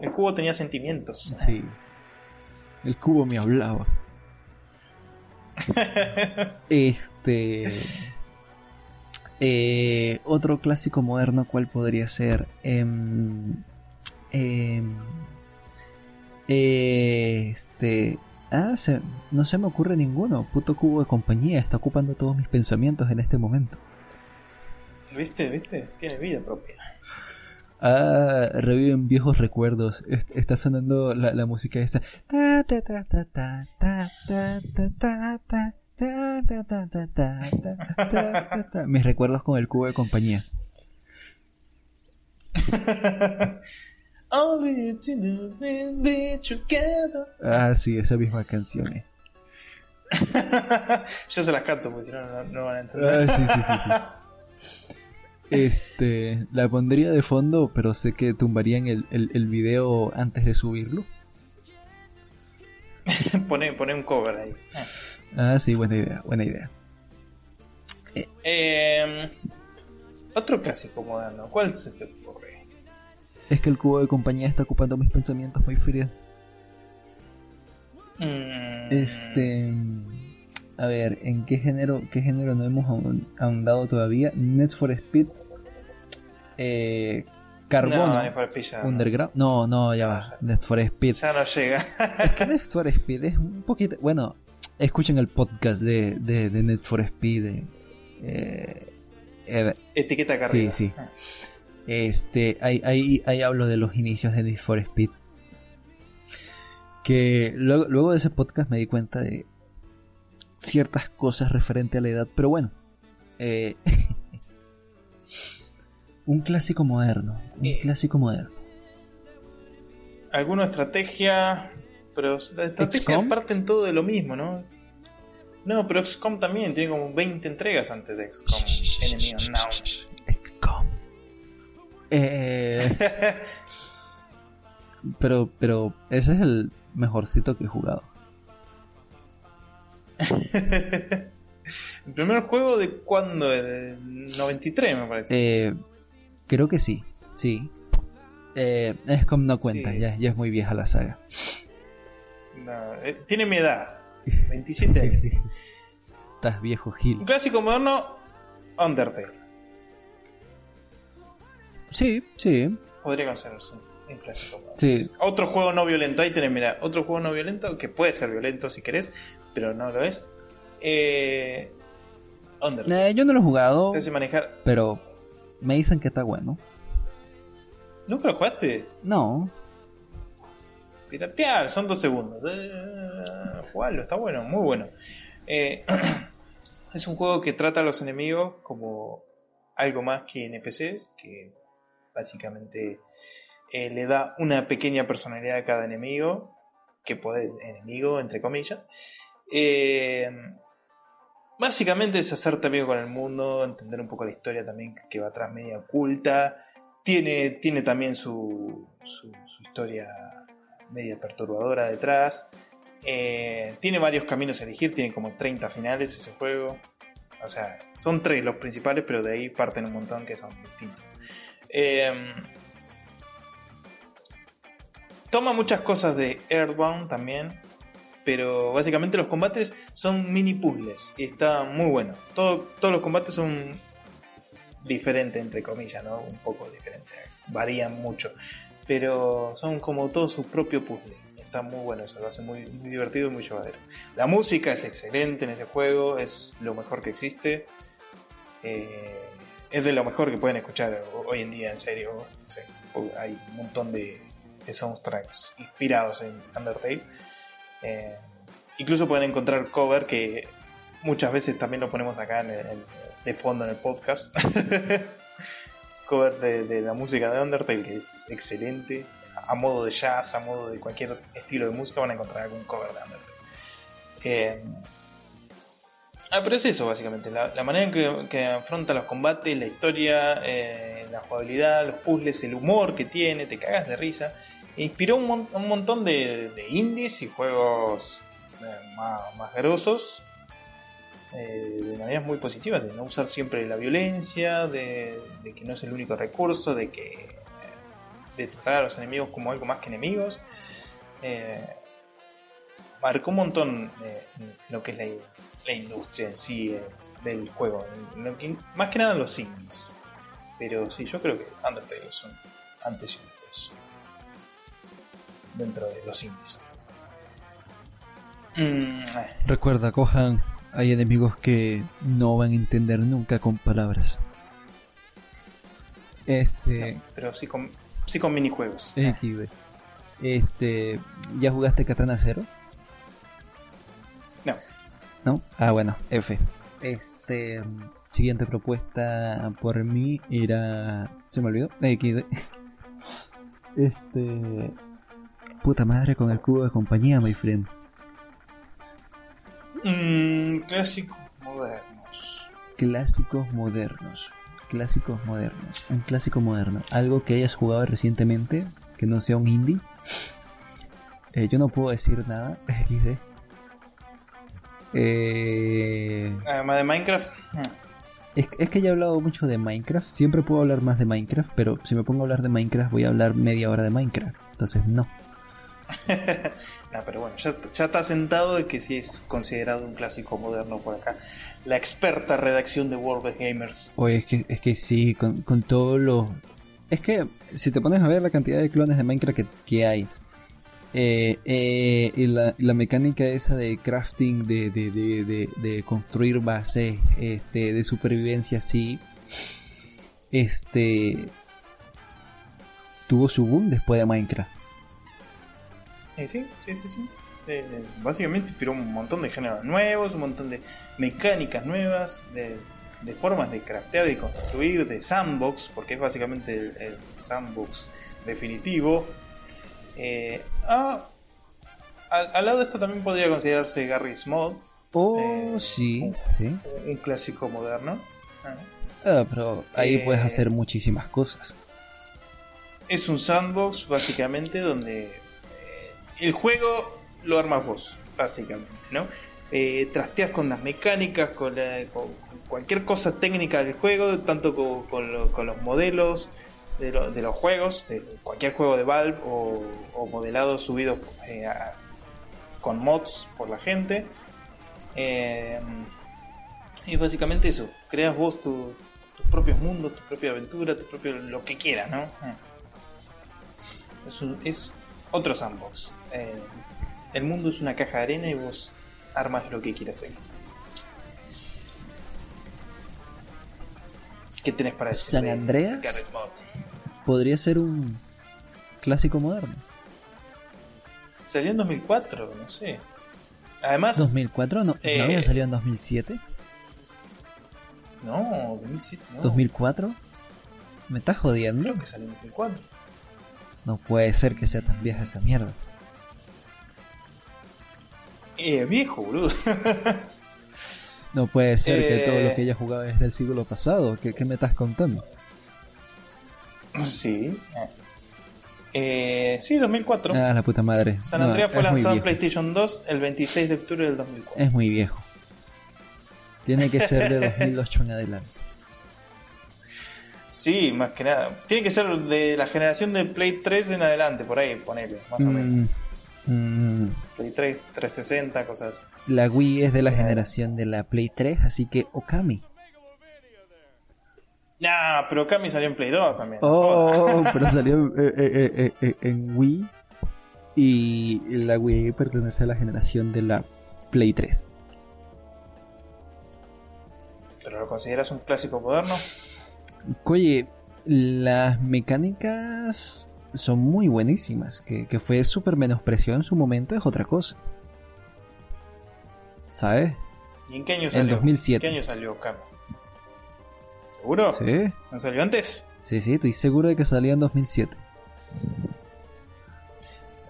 el cubo tenía sentimientos. Sí. El cubo me hablaba. este. Eh, otro clásico moderno, ¿cuál podría ser? Eh, este. Ah, no se me ocurre ninguno. Puto cubo de compañía está ocupando todos mis pensamientos en este momento. ¿Viste? ¿Viste? Tiene vida propia. Ah, reviven viejos recuerdos. Está sonando la, música esta. Mis recuerdos con el cubo de compañía. Ah, sí, esa misma canción Yo se las canto porque si no, no, van a entender. Ah, sí, sí, sí, Este, la pondría de fondo, pero sé que tumbarían el, el, el video antes de subirlo. pone, pone un cover ahí. Ah, sí, buena idea, buena idea. Eh, otro clásico moderno, ¿cuál se te? Es que el cubo de compañía está ocupando mis pensamientos muy fríos. Mm. Este. A ver, ¿en qué género, qué género no hemos ahondado todavía? Net for Speed. Eh, Carbono. No, Underground. No, no, ya va. Net for Speed. Ya no llega. es que Net for Speed es un poquito. Bueno, escuchen el podcast de, de, de Net for Speed. Eh, eh, Etiqueta acá Sí, sí. Ah. Este, ahí, ahí, ahí hablo de los inicios de Need for Speed. Que luego, luego de ese podcast me di cuenta de ciertas cosas referente a la edad, pero bueno. Eh, un clásico moderno. Un eh, clásico moderno. Alguna estrategia, pero la estrategia parten todo de lo mismo, ¿no? No, pero XCOM también tiene como 20 entregas antes de XCOM. Enemy Unknown. Eh... pero, pero ese es el mejorcito que he jugado. ¿El primer juego de cuándo? ¿De 93 me parece? Eh, creo que sí, sí. Eh, XCOM no cuenta, ya, ya es muy vieja la saga. No, eh, tiene mi edad. 27 años. Estás viejo Gil. Un clásico moderno, Undertale. Sí, sí. Podría considerarse un clásico. Sí. Otro juego no violento. Ahí tenés, mira, otro juego no violento que puede ser violento si querés, pero no lo es. Eh, Undertale. Eh, yo no lo he jugado. manejar. Pero me dicen que está bueno. ¿Nunca lo jugaste? No. Piratear, son dos segundos. Eh, jugarlo, está bueno, muy bueno. Eh, es un juego que trata a los enemigos como algo más que NPCs, que básicamente eh, le da una pequeña personalidad a cada enemigo, que puede, enemigo entre comillas. básicamente es hacerte amigo con el mundo, entender un poco la historia también que va atrás media oculta. Tiene, tiene también su, su historia media perturbadora detrás. Eh, tiene varios caminos a elegir, tiene como 30 finales ese juego. O sea, son tres los principales, pero de ahí parten un montón que son distintos. Eh, toma muchas cosas de Earthbound también, pero básicamente los combates son mini puzzles y está muy bueno. todos los combates son diferentes, entre comillas, ¿no? Un poco diferentes, varían mucho pero son como todo su propio puzzle. Está muy bueno eso, lo hace muy, divertido y muy llevadero. La música es excelente en ese juego, es lo mejor que existe. Eh, es de lo mejor que pueden escuchar hoy en día, en serio. hay un montón de, soundtracks inspirados en Undertale. Eh, incluso pueden encontrar cover que muchas veces también lo ponemos acá de fondo en el podcast. cover de, la música de Undertale, que es excelente. A modo de jazz, a modo de cualquier estilo de música, van a encontrar algún cover de Undertale. Eh, ah, pero es eso, básicamente. La, manera en que, afronta los combates, la historia, eh, la jugabilidad, los puzzles, el humor que tiene, te cagas de risa. Inspiró un, montón de, indies y juegos eh, más, más grosos eh, de maneras muy positivas, de no usar siempre la violencia, de, que no es el único recurso, de que eh, de tratar a los enemigos como algo más que enemigos. Marcó un montón lo que es la, industria en sí del juego, más que nada los indies. Pero sí, yo creo que Undertale es un antes y un después dentro de los indies. Mm, Recuerda, cojan hay enemigos que no van a entender nunca con palabras. Este. pero sí con, sí con minijuegos. Este. ¿Ya jugaste Katana Zero? No. Ah, bueno, F. Este. Siguiente propuesta por mí era. Se me olvidó. XD. Este. Puta madre con el cubo de compañía, my friend. Mm, clásicos modernos. Clásicos modernos. Clásicos modernos. Un clásico moderno. Algo que hayas jugado recientemente, que no sea un indie. Eh, yo no puedo decir nada. XD. Eh... Además de Minecraft. Es, es, que ya he hablado mucho de Minecraft. Siempre puedo hablar más de Minecraft, pero si me pongo a hablar de Minecraft voy a hablar media hora de Minecraft. Entonces no. no, pero bueno, ya, está sentado de que sí es considerado un clásico moderno por acá. La experta redacción de World of Gamers. Oye, es que, es que sí, con, con todo lo... Es que si te pones a ver la cantidad de clones de Minecraft que, hay, eh, eh, la, mecánica esa de crafting, de, de, de, de, construir bases, este, de supervivencia, sí, este, tuvo su boom después de Minecraft. Eh, sí, sí, sí, sí. Eh, básicamente inspiró un montón de géneros nuevos, un montón de mecánicas nuevas, de, formas de craftear y construir, de sandbox, porque es básicamente el, sandbox definitivo. Eh, ah, al, lado de esto también podría considerarse Garry's Mod. Oh, sí, un, sí. Un clásico moderno. Ah, ah pero ahí puedes hacer muchísimas cosas. Es un sandbox básicamente donde el juego lo armas vos, básicamente, ¿no? Eh, trasteas con las mecánicas, con, cualquier cosa técnica del juego, tanto con, los modelos de, los juegos, de cualquier juego de Valve o, modelados subidos eh, con mods por la gente. Eh, y básicamente eso, creas vos tus propios mundos, tu propia aventura, tu propio lo que quieras, ¿no? Es, es otro sandbox. Eh, el mundo es una caja de arena y vos armas lo que quieras hacer. ¿Qué tenés para decir? San Andreas podría ser un clásico moderno. Salió en 2004, no sé. Además. ¿2004? ¿No, eh, había salido en 2007? No, 2007 no. ¿2004? ¿Me estás jodiendo? Creo que salió en 2004. No puede ser que sea tan vieja esa mierda. Eh, viejo, boludo. no puede ser que todo lo que ella jugaba es del siglo pasado. ¿Qué, me estás contando? Sí. Eh, sí, 2004. Ah, la puta madre. San Andreas fue lanzado en PlayStation 2 el 26 de octubre del 2004. Es muy viejo. Tiene que ser de 2008 en adelante. Sí, más que nada. Tiene que ser de la generación de Play 3 en adelante, por ahí, ponele, más o mm, menos. Mm. Play 3, 360, cosas así. La Wii es de la generación de la Play 3, así que Okami. Nah, pero Okami salió en Play 2 también. Oh, pero salió eh, eh, eh, en Wii. Y la Wii pertenece a la generación de la Play 3. ¿Pero lo consideras un clásico moderno? Oye, las mecánicas son muy buenísimas. Que, fue súper menospreciado en su momento es otra cosa. ¿Sabes? ¿Y en qué año salió? En 2007. ¿En qué año salió Kami? ¿Seguro? Sí. ¿No salió antes? Sí, sí, estoy seguro de que salió en 2007.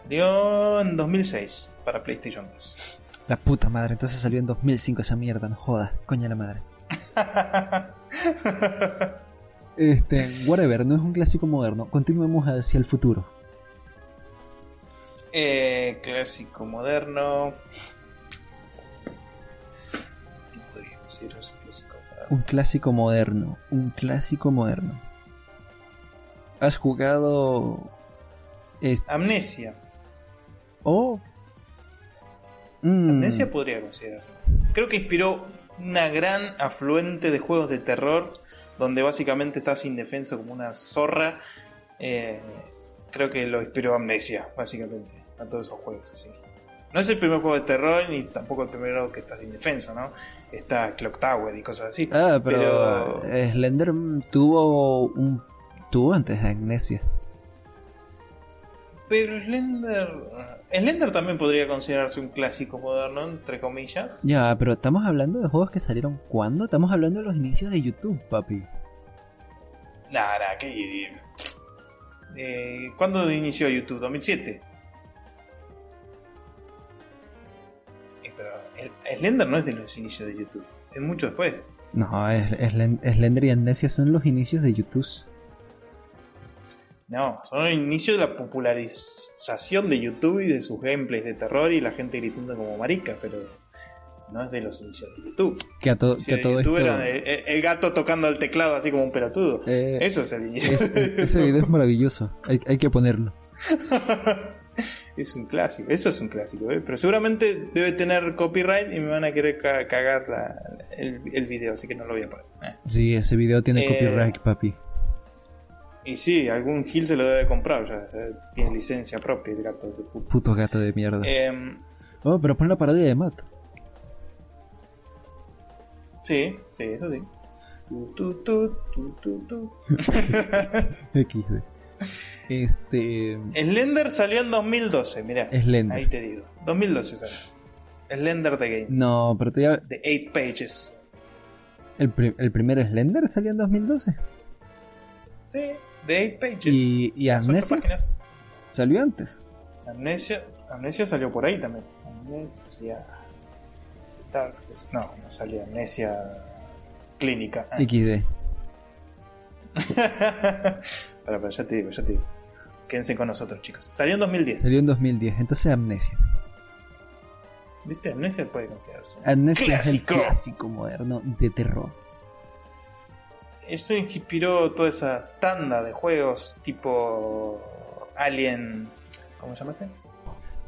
Salió en 2006 para PlayStation 2. La puta madre, entonces salió en 2005 esa mierda, no jodas, coña la madre. Este, whatever, no es un clásico moderno. Continuemos hacia el futuro. Eh, clásico moderno. Un clásico moderno. Un clásico moderno. ¿Has jugado. Amnesia. Oh. Amnesia podría considerarse. Creo que inspiró una gran afluente de juegos de terror donde básicamente estás indefenso como una zorra. Eh, creo que lo inspiró Amnesia, básicamente, a todos esos juegos así. No es el primer juego de terror ni tampoco el primero que estás indefenso, ¿no? Está Clock Tower y cosas así. Ah, pero, Slender tuvo un estuvo antes de Amnesia. Pero Slender. Slender también podría considerarse un clásico moderno, entre comillas. Ya, pero estamos hablando de juegos que salieron cuándo? Estamos hablando de los inicios de YouTube, papi. Nada, nah, ¿qué? Eh, ¿Cuándo inició YouTube? ¿2007? Slender no es de los inicios de YouTube, es mucho después. No, es, Slender y Amnesia son los inicios de YouTube. No, son el inicio de la popularización de YouTube y de sus gameplays de terror y la gente gritando como marica, pero no es de los inicios de YouTube. Que a, todo YouTube era el, gato tocando el teclado así como un pelotudo. Eh, Eso es el inicio. ese video es maravilloso, hay, hay que ponerlo. es un clásico, eso es un clásico, ¿eh? pero seguramente debe tener copyright y me van a querer cagar el, el, video, así que no lo voy a poner. ¿eh? Sí, ese video tiene eh, copyright, papi. Y sí, algún Gil se lo debe comprar, ya, tiene licencia propia el gato de puto. Puto gato de mierda. Em, oh, pero pon la parodia de Matt. Sí, sí, eso sí. Tu, tu, tu, XD. Este. Slender salió en 2012, mira. Slender. Ahí te digo. 2012 salió. Slender The Game. No, pero te ya... The 8 Pages. ¿El, ¿El primer Slender salió en 2012? Sí. The 8 Pages. ¿Y, y Amnesia? ¿Salió antes? Amnesia, Amnesia salió por ahí también. Amnesia. No, no salió Amnesia Clínica. XD. para, para, ya te digo, ya te digo. Quédense con nosotros, chicos. Salió en 2010. Salió en 2010, entonces Amnesia. ¿Viste? Amnesia puede considerarse. Amnesia es el clásico moderno de terror eso inspiró toda esa tanda de juegos tipo Alien. ¿Cómo se llama este?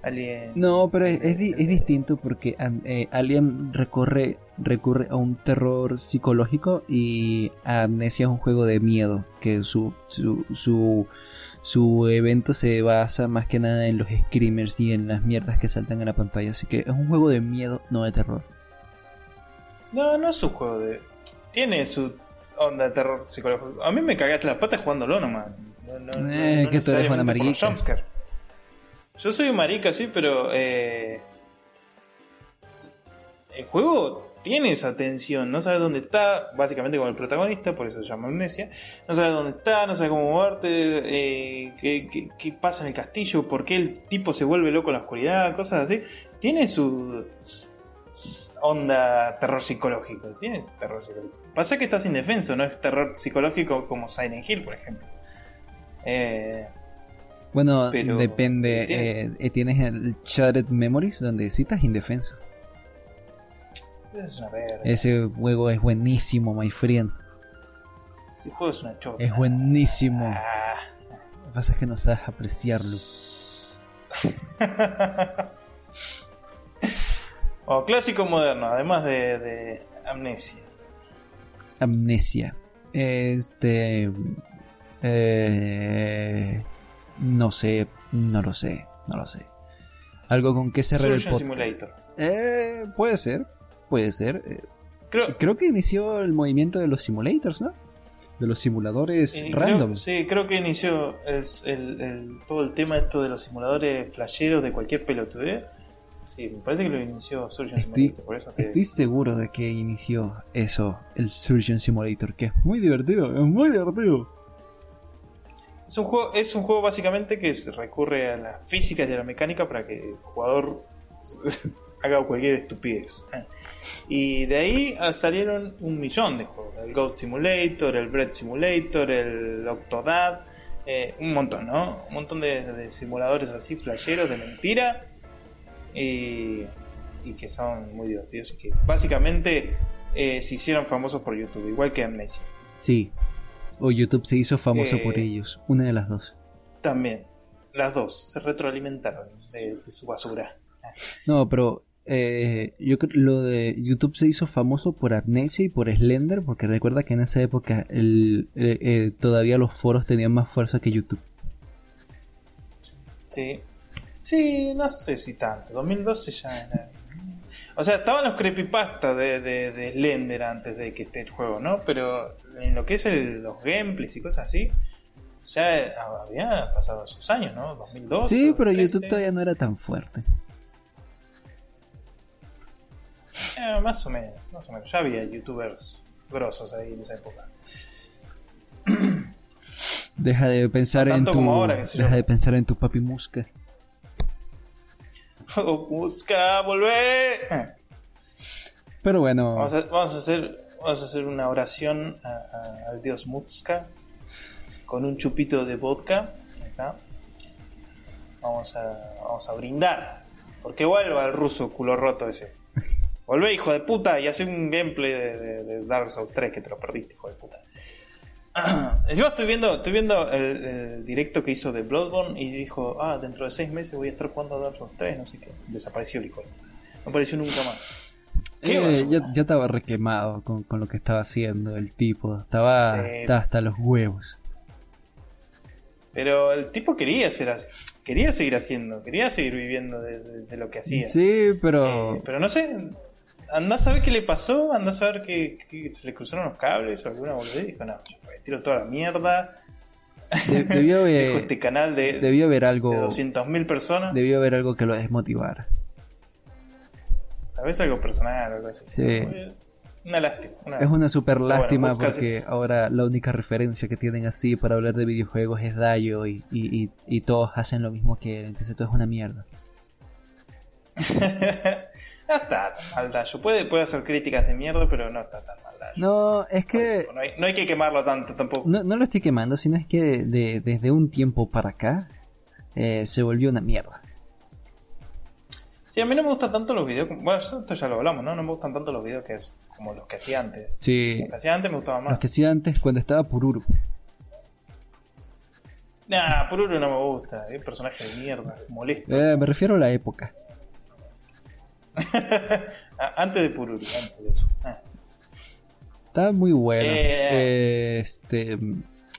Alien. No, pero es, es, distinto porque eh, Alien recorre, recurre a un terror psicológico y Amnesia es un juego de miedo. Que su, su, su, su evento se basa más que nada en los screamers y en las mierdas que saltan en la pantalla. Así que es un juego de miedo, no de terror. No, no es un juego de. Tiene su onda de terror psicológico. A mí me cagaste las patas jugándolo nomás. No, no, eh, que tú eres una marica. Yo soy un marica, sí, pero eh, el juego tiene esa tensión. No sabes dónde está, básicamente como el protagonista, por eso se llama amnesia. No sabes dónde está, no sabes cómo moverte, eh, qué, qué, pasa en el castillo, por qué el tipo se vuelve loco en la oscuridad, cosas así. Tiene su onda terror psicológico. Tiene terror psicológico. Pasa que estás indefenso, no es terror psicológico como Silent Hill, por ejemplo. Eh, bueno, depende. Eh, eh, tienes el Shattered Memories donde estás indefenso. Es una verga. Ese juego es buenísimo, my friend. Ese juego es una chota. Es buenísimo. Ah. Lo que pasa es que no sabes apreciarlo. o clásico moderno, además de, de Amnesia. Amnesia. Este. Eh, no sé, no lo sé, no lo sé. Algo con que cerrar el Simulator. Eh, puede ser, puede ser. Eh, creo, creo que inició el movimiento de los simulators, ¿no? De los simuladores eh, random. sí, creo que inició el, todo el tema esto de los simuladores flasheros de cualquier pelotudez Sí, me parece que lo inició Surgeon Simulator, por eso Estoy seguro de que inició eso, el Surgeon Simulator, que es muy divertido, es muy divertido. Es un juego, es un juego básicamente que recurre a las físicas y a la mecánica para que el jugador haga cualquier estupidez. Y de ahí salieron un millón de juegos. El Goat Simulator, el Bread Simulator, el Octodad, eh, un montón, ¿no? Un montón de, simuladores así, flasheros, de mentira y, que son muy divertidos y que básicamente eh, se hicieron famosos por YouTube, igual que Amnesia. Sí, o YouTube se hizo famoso por eh, ellos, una de las dos. También, las dos se retroalimentaron de, su basura. No, pero eh, yo creo lo de YouTube se hizo famoso por Amnesia y por Slender, porque recuerda que en esa época el, todavía los foros tenían más fuerza que YouTube. Sí, Sí, no sé si tanto. 2012 ya O sea, estaban los creepypastas de, de, Slender antes de que esté el juego, ¿no? Pero en lo que es los gameplays y cosas así, ya había pasado esos años, ¿no? 2002. Sí, pero YouTube todavía no era tan fuerte. Eh, más o menos, más o menos. Ya había youtubers grosos ahí en esa época. Deja de pensar en tu. deja de pensar en tu papi Musca. Oh, Musca, volvé. Pero bueno. Vamos a, hacer, vamos a hacer una oración al dios Musca con un chupito de vodka. Vamos a, vamos a brindar. Porque vuelva el ruso culo roto ese. Volvé, hijo de puta, y hace un gameplay de, Dark Souls 3 que te lo perdiste, hijo de puta. Encima estoy viendo, estoy viendo el, directo que hizo de Bloodborne y dijo, ah, dentro de seis meses voy a estar jugando a Dark Souls 3, no sé qué. Desapareció el hijo de puta. No apareció nunca más. Eh, ya, estaba requemado con, lo que estaba haciendo el tipo. Estaba, hasta los huevos. Pero el tipo quería hacer quería seguir haciendo, quería seguir viviendo de, lo que hacía. Sí, pero. Eh, pero no sé, anda a saber qué le pasó, anda a saber que, se le cruzaron los cables o alguna boludez. Dijo, no, tiro toda la mierda. debió haber, este canal de, debió haber algo, de 200.000 personas. Debió haber algo que lo desmotivara. Tal vez algo personal o algo así. Sí. Una lástima. es una super lástima porque ahora la única referencia que tienen así para hablar de videojuegos es Dayo y, y, y, todos hacen lo mismo que él, entonces todo es una mierda. no está tan mal Dayo. Puede, puede hacer críticas de mierda, pero no está tan mal Dayo. No, es que... No hay, que quemarlo tanto tampoco. No, no, lo estoy quemando, sino es que de, desde un tiempo para acá eh, se volvió una mierda. Sí, a mí no me gustan tanto los videos. Bueno, esto ya lo hablamos, ¿no? No me gustan tanto los videos que es como los que hacía antes. Sí. Los que hacía antes me gustaban más. Los que hacía antes cuando estaba Pururu. Nah, Pururu no me gusta. Es un personaje de mierda, molesto. Eh, me refiero a la época. antes de Pururu, antes de eso. Ah. Está muy bueno. Eh, este.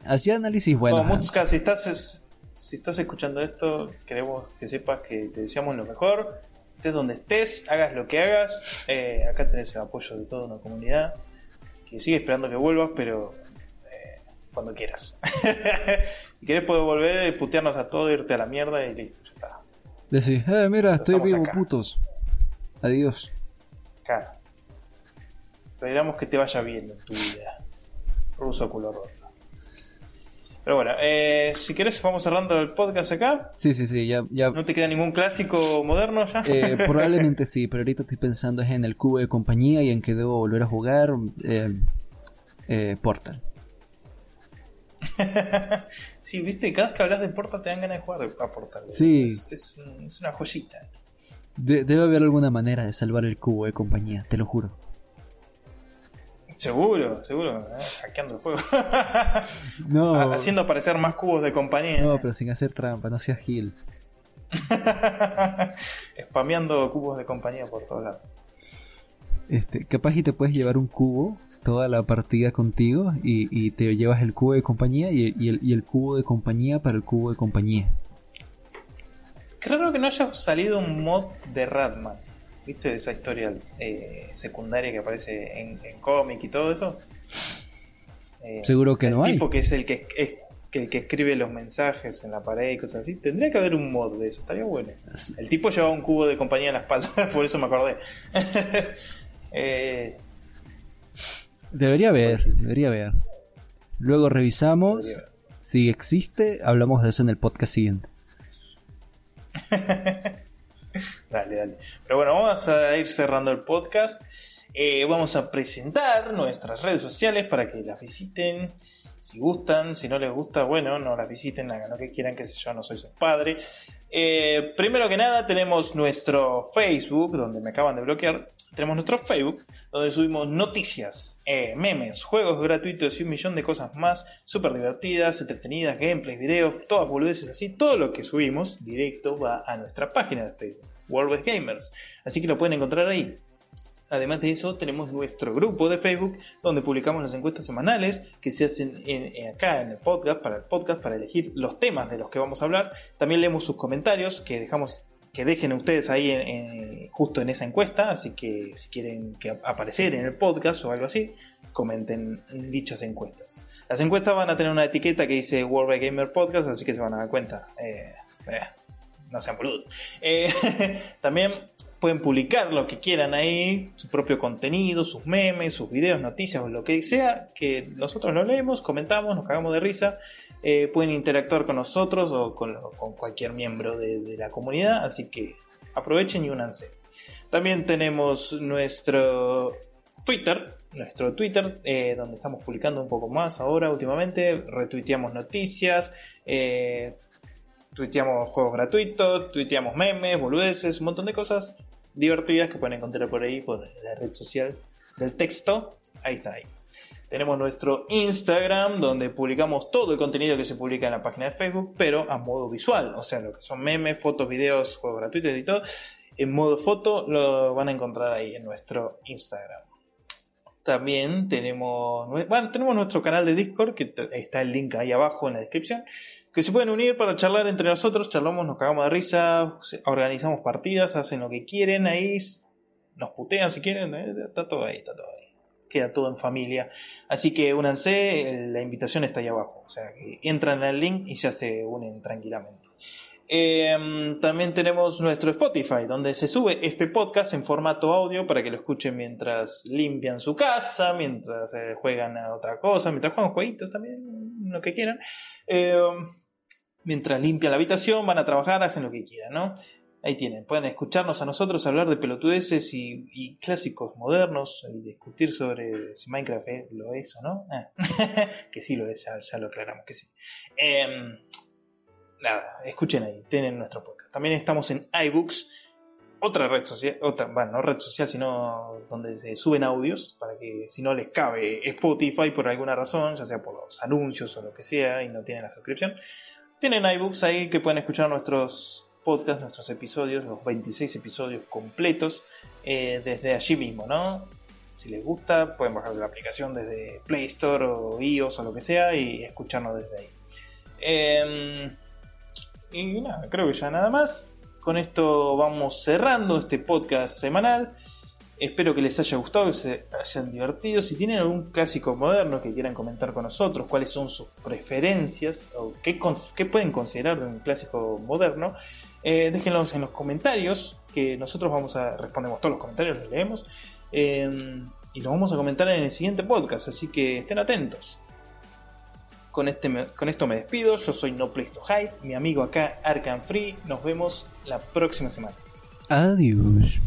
Hacía análisis. Bueno, Mutska, si estás, si estás escuchando esto, queremos que sepas que te deseamos lo mejor estés donde estés, hagas lo que hagas. Eh, acá tenés el apoyo de toda una comunidad que sigue esperando que vuelvas, pero eh, cuando quieras. si quieres puedes volver, putearnos a todos, irte a la mierda y listo, ya está. Decís, eh, mira, estoy vivo, putos. Adiós. Claro. Esperamos que te vaya bien en tu vida. Ruso culo roto. Pero bueno, eh, si querés vamos cerrando el podcast acá. Sí, sí, sí, ya... ya... ¿No te queda ningún clásico moderno ya? Eh, probablemente sí, pero ahorita estoy pensando en el cubo de compañía y en que debo volver a jugar eh, Portal. sí, viste, cada vez que hablas de Portal te dan ganas de jugar a Portal. Sí. Es, una joyita. debe haber alguna manera de salvar el cubo de compañía, te lo juro. Seguro, seguro, ¿eh? hackeando el juego. no. Haciendo aparecer más cubos de compañía. No, pero sin hacer trampa, no seas gil. Spameando cubos de compañía por todos lados. Este, capaz y te puedes llevar un cubo toda la partida contigo y, te llevas el cubo de compañía y, el, y, el, cubo de compañía para el cubo de compañía. Creo que no haya salido un mod de Radman. ¿Viste esa historia eh, secundaria que aparece en, cómic y todo eso? Eh, Seguro que no hay. El tipo que es el que, es, el que escribe los mensajes en la pared y cosas así. Tendría que haber un mod de eso, estaría bueno. El tipo llevaba un cubo de compañía en la espalda, por eso me acordé. Eh, debería haber, debería haber. Luego revisamos. Si existe, hablamos de eso en el podcast siguiente. dale, dale. Pero bueno, vamos a ir cerrando el podcast. Eh, vamos a presentar nuestras redes sociales para que las visiten. Si gustan, si no les gusta, bueno, no las visiten, hagan lo que quieran, que sé yo, no soy su padre. Eh, primero que nada, tenemos nuestro Facebook, donde me acaban de bloquear. Tenemos nuestro Facebook, donde subimos noticias, eh, memes, juegos gratuitos y un millón de cosas más, súper divertidas, entretenidas, gameplays, videos, todas boludeces así. Todo lo que subimos directo va a nuestra página de Facebook. World Gamers. Así que lo pueden encontrar ahí. Además de eso, tenemos nuestro grupo de Facebook donde publicamos las encuestas semanales que se hacen acá en el podcast, para el podcast, para elegir los temas de los que vamos a hablar. También leemos sus comentarios que dejamos que dejen ustedes ahí justo en esa encuesta, así que si quieren que aparecer en el podcast o algo así, comenten dichas encuestas. Las encuestas van a tener una etiqueta que dice World by Gamer Podcast, así que se van a dar cuenta. Eh, eh, no sean boludos. Eh, también pueden publicar lo que quieran ahí, su propio contenido, sus memes, sus videos, noticias o lo que sea, que nosotros lo leemos, comentamos, nos cagamos de risa. pueden interactuar con nosotros o con, cualquier miembro de, la comunidad, así que aprovechen y únanse. También tenemos nuestro Twitter, nuestro Twitter, eh, donde estamos publicando un poco más ahora últimamente. Retuiteamos noticias, eh, tuiteamos juegos gratuitos, tuiteamos memes, boludeces, un montón de cosas divertidas que pueden encontrar por ahí, por la red social del texto. Ahí está ahí. Tenemos nuestro Instagram, donde publicamos todo el contenido que se publica en la página de Facebook, pero a modo visual. O sea, lo que son memes, fotos, videos, juegos gratuitos y todo. En modo foto lo van a encontrar ahí en nuestro Instagram. También tenemos, bueno, tenemos nuestro canal de Discord, que está el link ahí abajo en la descripción, que se pueden unir para charlar entre nosotros, charlamos, nos cagamos de risa, organizamos partidas, hacen lo que quieren ahí, nos putean si quieren, eh, está todo ahí, está todo ahí. Queda todo en familia. Así que únanse, la invitación está ahí abajo. O sea que entran al link y ya se unen tranquilamente. Em, también tenemos nuestro Spotify, donde se sube este podcast en formato audio para que lo escuchen mientras limpian su casa, mientras eh, juegan a otra cosa, mientras juegan jueguitos también, lo que quieran. Em, mientras limpian la habitación, van a trabajar, hacen lo que quieran, ¿no? Ahí tienen, pueden escucharnos a nosotros hablar de pelotudeces y, clásicos modernos y discutir sobre si Minecraft lo es o no. Ah, que sí lo es, ya, lo aclaramos que sí. Eh, nada, escuchen ahí, tienen nuestro podcast. También estamos en iBooks, otra red social, otra, bueno, no red social, sino donde se suben audios, para que si no les cabe Spotify por alguna razón, ya sea por los anuncios o lo que sea, y no tienen la suscripción, tienen iBooks ahí que pueden escuchar nuestros podcasts, nuestros episodios, los 26 episodios completos, eh, desde allí mismo, ¿no? Si les gusta, pueden bajarse la aplicación desde Play Store o iOS o lo que sea y escucharnos desde ahí. Eh, y nada, creo que ya nada más. Con esto vamos cerrando este podcast semanal. Espero que les haya gustado, que se hayan divertido. Si tienen algún clásico moderno que quieran comentar con nosotros, cuáles son sus preferencias o qué, pueden considerar de un clásico moderno, eh, déjenlos en los comentarios, que nosotros vamos a respondemos todos los comentarios, los leemos. Eh, y los vamos a comentar en el siguiente podcast, así que estén atentos. Con, este, esto me despido. Yo soy No Place to Hide, mi amigo acá, Arkham Free. Nos vemos la próxima semana. Adiós.